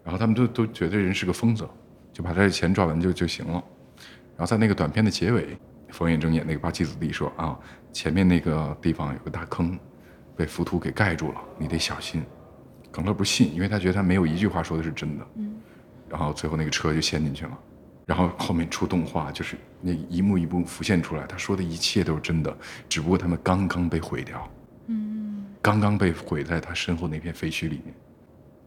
然后他们都都觉得人是个疯子，就把他的钱赚完就就行了。然后在那个短片的结尾，冯远征演那个八旗子弟说啊，前面那个地方有个大坑，被浮屠给盖住了，你得小心。耿乐不信，因为他觉得他没有一句话说的是真的。嗯然后最后那个车就陷进去了，然后后面出动画，就是那一幕一幕浮现出来，他说的一切都是真的，只不过他们刚刚被毁掉，嗯，刚刚被毁在他身后那片废墟里面。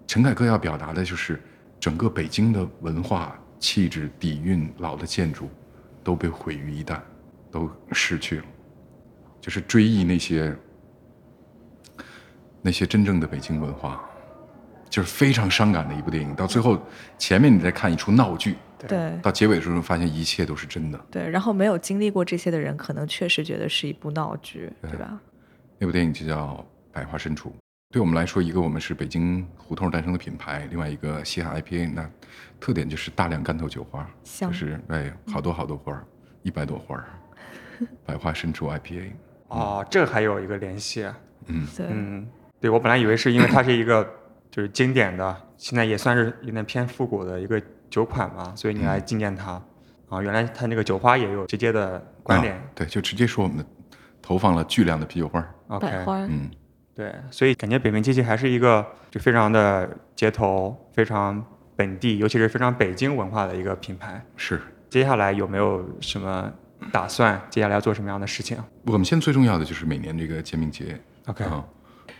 陈凯歌要表达的就是，整个北京的文化气质、底蕴、老的建筑，都被毁于一旦，都失去了，就是追忆那些那些真正的北京文化。就是非常伤感的一部电影，到最后前面你再看一出闹剧，对到结尾的时候发现一切都是真的。对，然后没有经历过这些的人，可能确实觉得是一部闹剧，对吧？那部电影就叫《百花深处》。对我们来说，一个我们是北京胡同诞生的品牌，另外一个西海 IPA，那特点就是大量干头酒花，香就是哎好多好多花儿，一百朵花儿。百花深处 IPA，哦，这还有一个联系。嗯，对，嗯，对我本来以为是因为它是一个就是经典的，现在也算是有点偏复古的一个酒款嘛，所以你来纪念它。啊，原来它那个酒花也有直接的关联。啊对，就直接说我们投放了巨量的啤酒花儿。OK，百花，嗯，对，所以感觉北平机器还是一个就非常的街头、非常本地，尤其是非常北京文化的一个品牌。是接下来有没有什么打算？接下来要做什么样的事情我们现在最重要的就是每年这个煎饼节，？OK，、啊，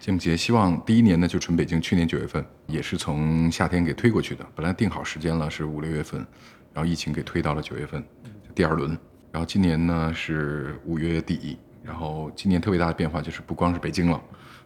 煎饼节希望第一年呢就纯北京，去年九月份也是从夏天给推过去的，本来定好时间了是五六月份，然后疫情给推到了九月份，第二轮。然后今年呢是五月底，然后今年特别大的变化就是不光是北京了，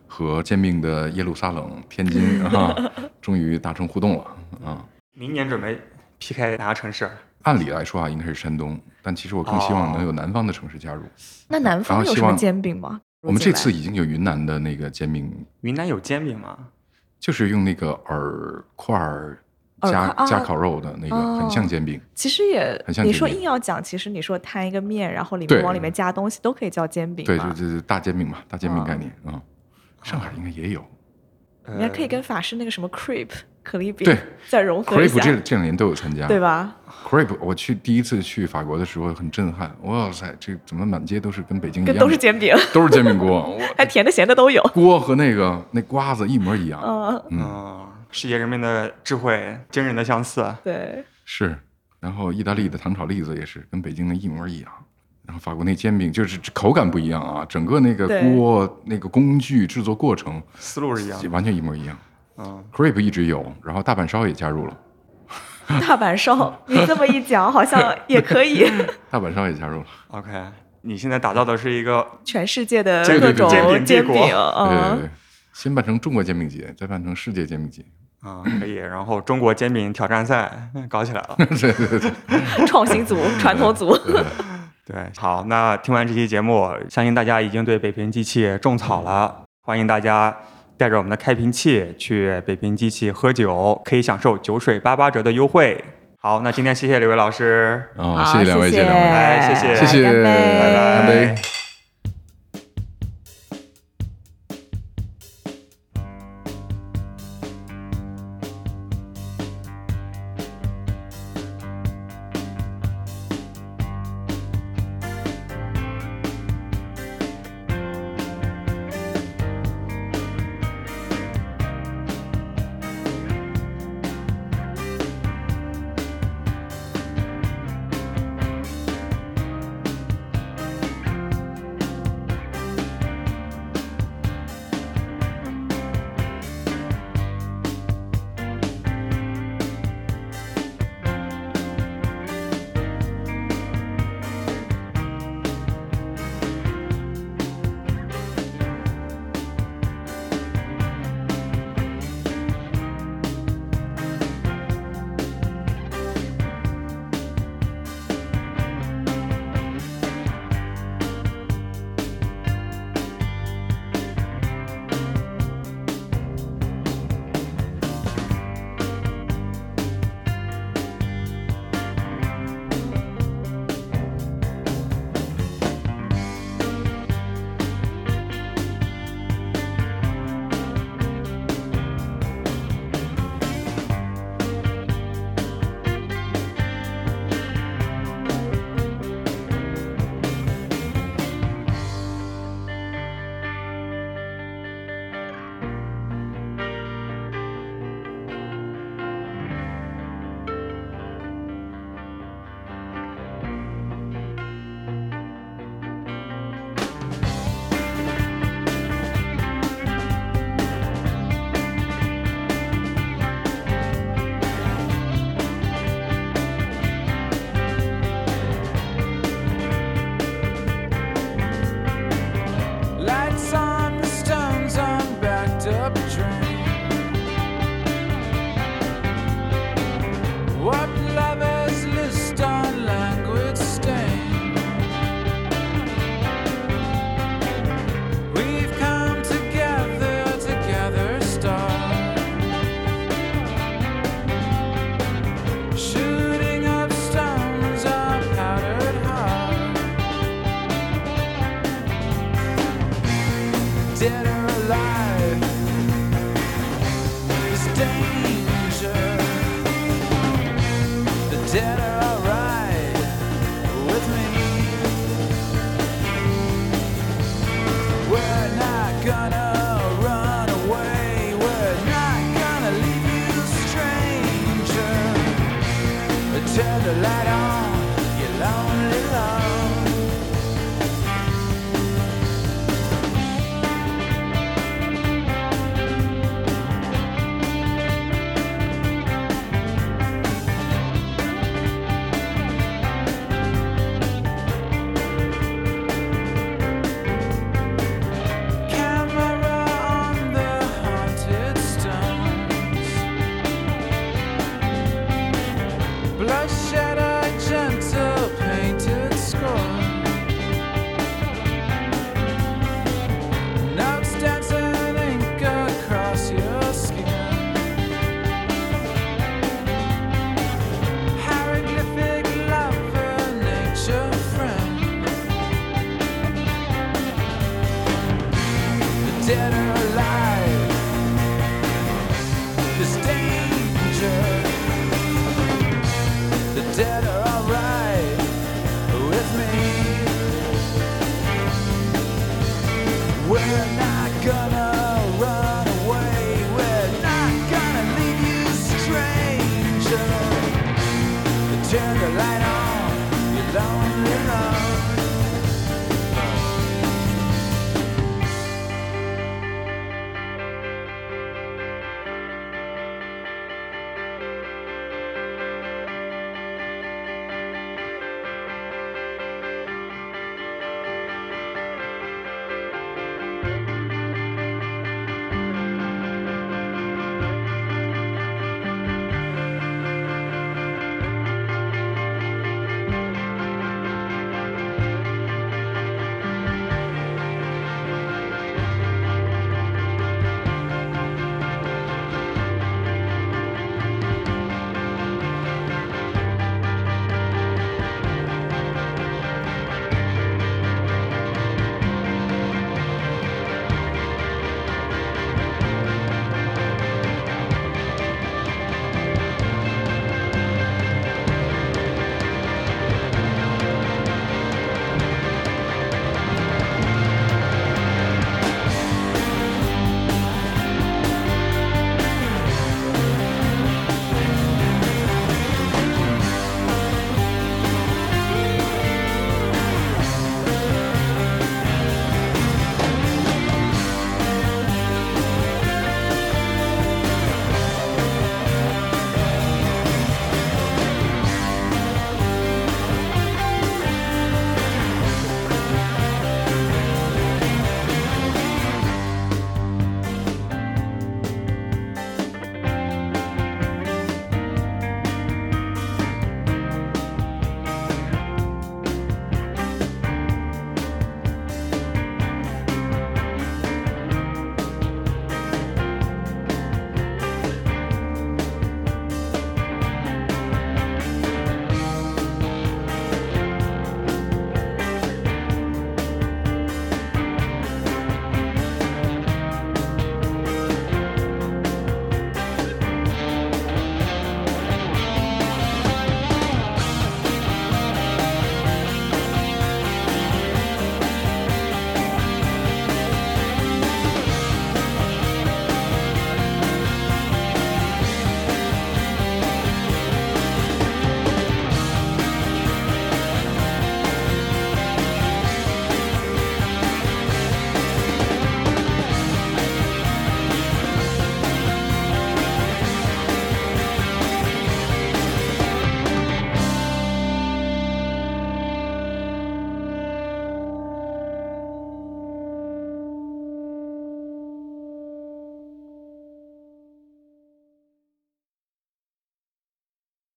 和煎饼的耶路撒冷、天津 啊，终于达成互动了啊。明年准备 PK 哪个城市？按理来说啊，应该是山东，但其实我更希望能有南方的城市加入。那南方有什么后希望煎饼吗？我们这次已经有云南的那个煎饼。云南有煎饼吗？就是用那个饵块儿加加烤肉的那个，哦。很像煎饼。其实也很，像你说硬要讲，其实你说摊一个面，然后里面往里面加东西，都可以叫煎饼对，嘛。就就是大煎饼嘛，大煎饼概哦念啊。上海应该也有你还可以呃跟法式那个什么 crepe 可丽饼对再融合一，crepe 下，这这两年都有参加。对吧？crepe 我去第一次去法国的时候很震撼，哇塞，这怎么满街都是跟北京一样的，都是煎饼，都是煎饼锅，还甜的咸的都有。锅和那个那瓜子一模一样。嗯，嗯，世界人民的智慧惊人的相似。对，是，然后意大利的糖炒栗子也是跟北京的一模一样。然后法国那煎饼就是口感不一样啊，整个那个锅那个工具制作过程思路是一样的。完全一模一样。嗯，crepe 一直有，然后大阪烧也加入了，大阪烧，你这么一讲，好像也可以。大阪烧也加入了。OK，你现在打造的是一个全世界的各种煎饼帝国，对对嗯，对，先办成中国煎饼节，再办成世界煎饼节。啊、可以，然后中国煎饼挑战赛嗯搞起来了。对对对，创新组、传统组，对，好，那听完这期节目，相信大家已经对北平机器种草了。欢迎大家带着我们的开瓶器去北平机器喝酒，可以享受酒水八八折的优惠。好，那今天谢谢两位老师，哦，谢谢两位，谢谢谢两位，来谢谢谢谢，干杯干杯。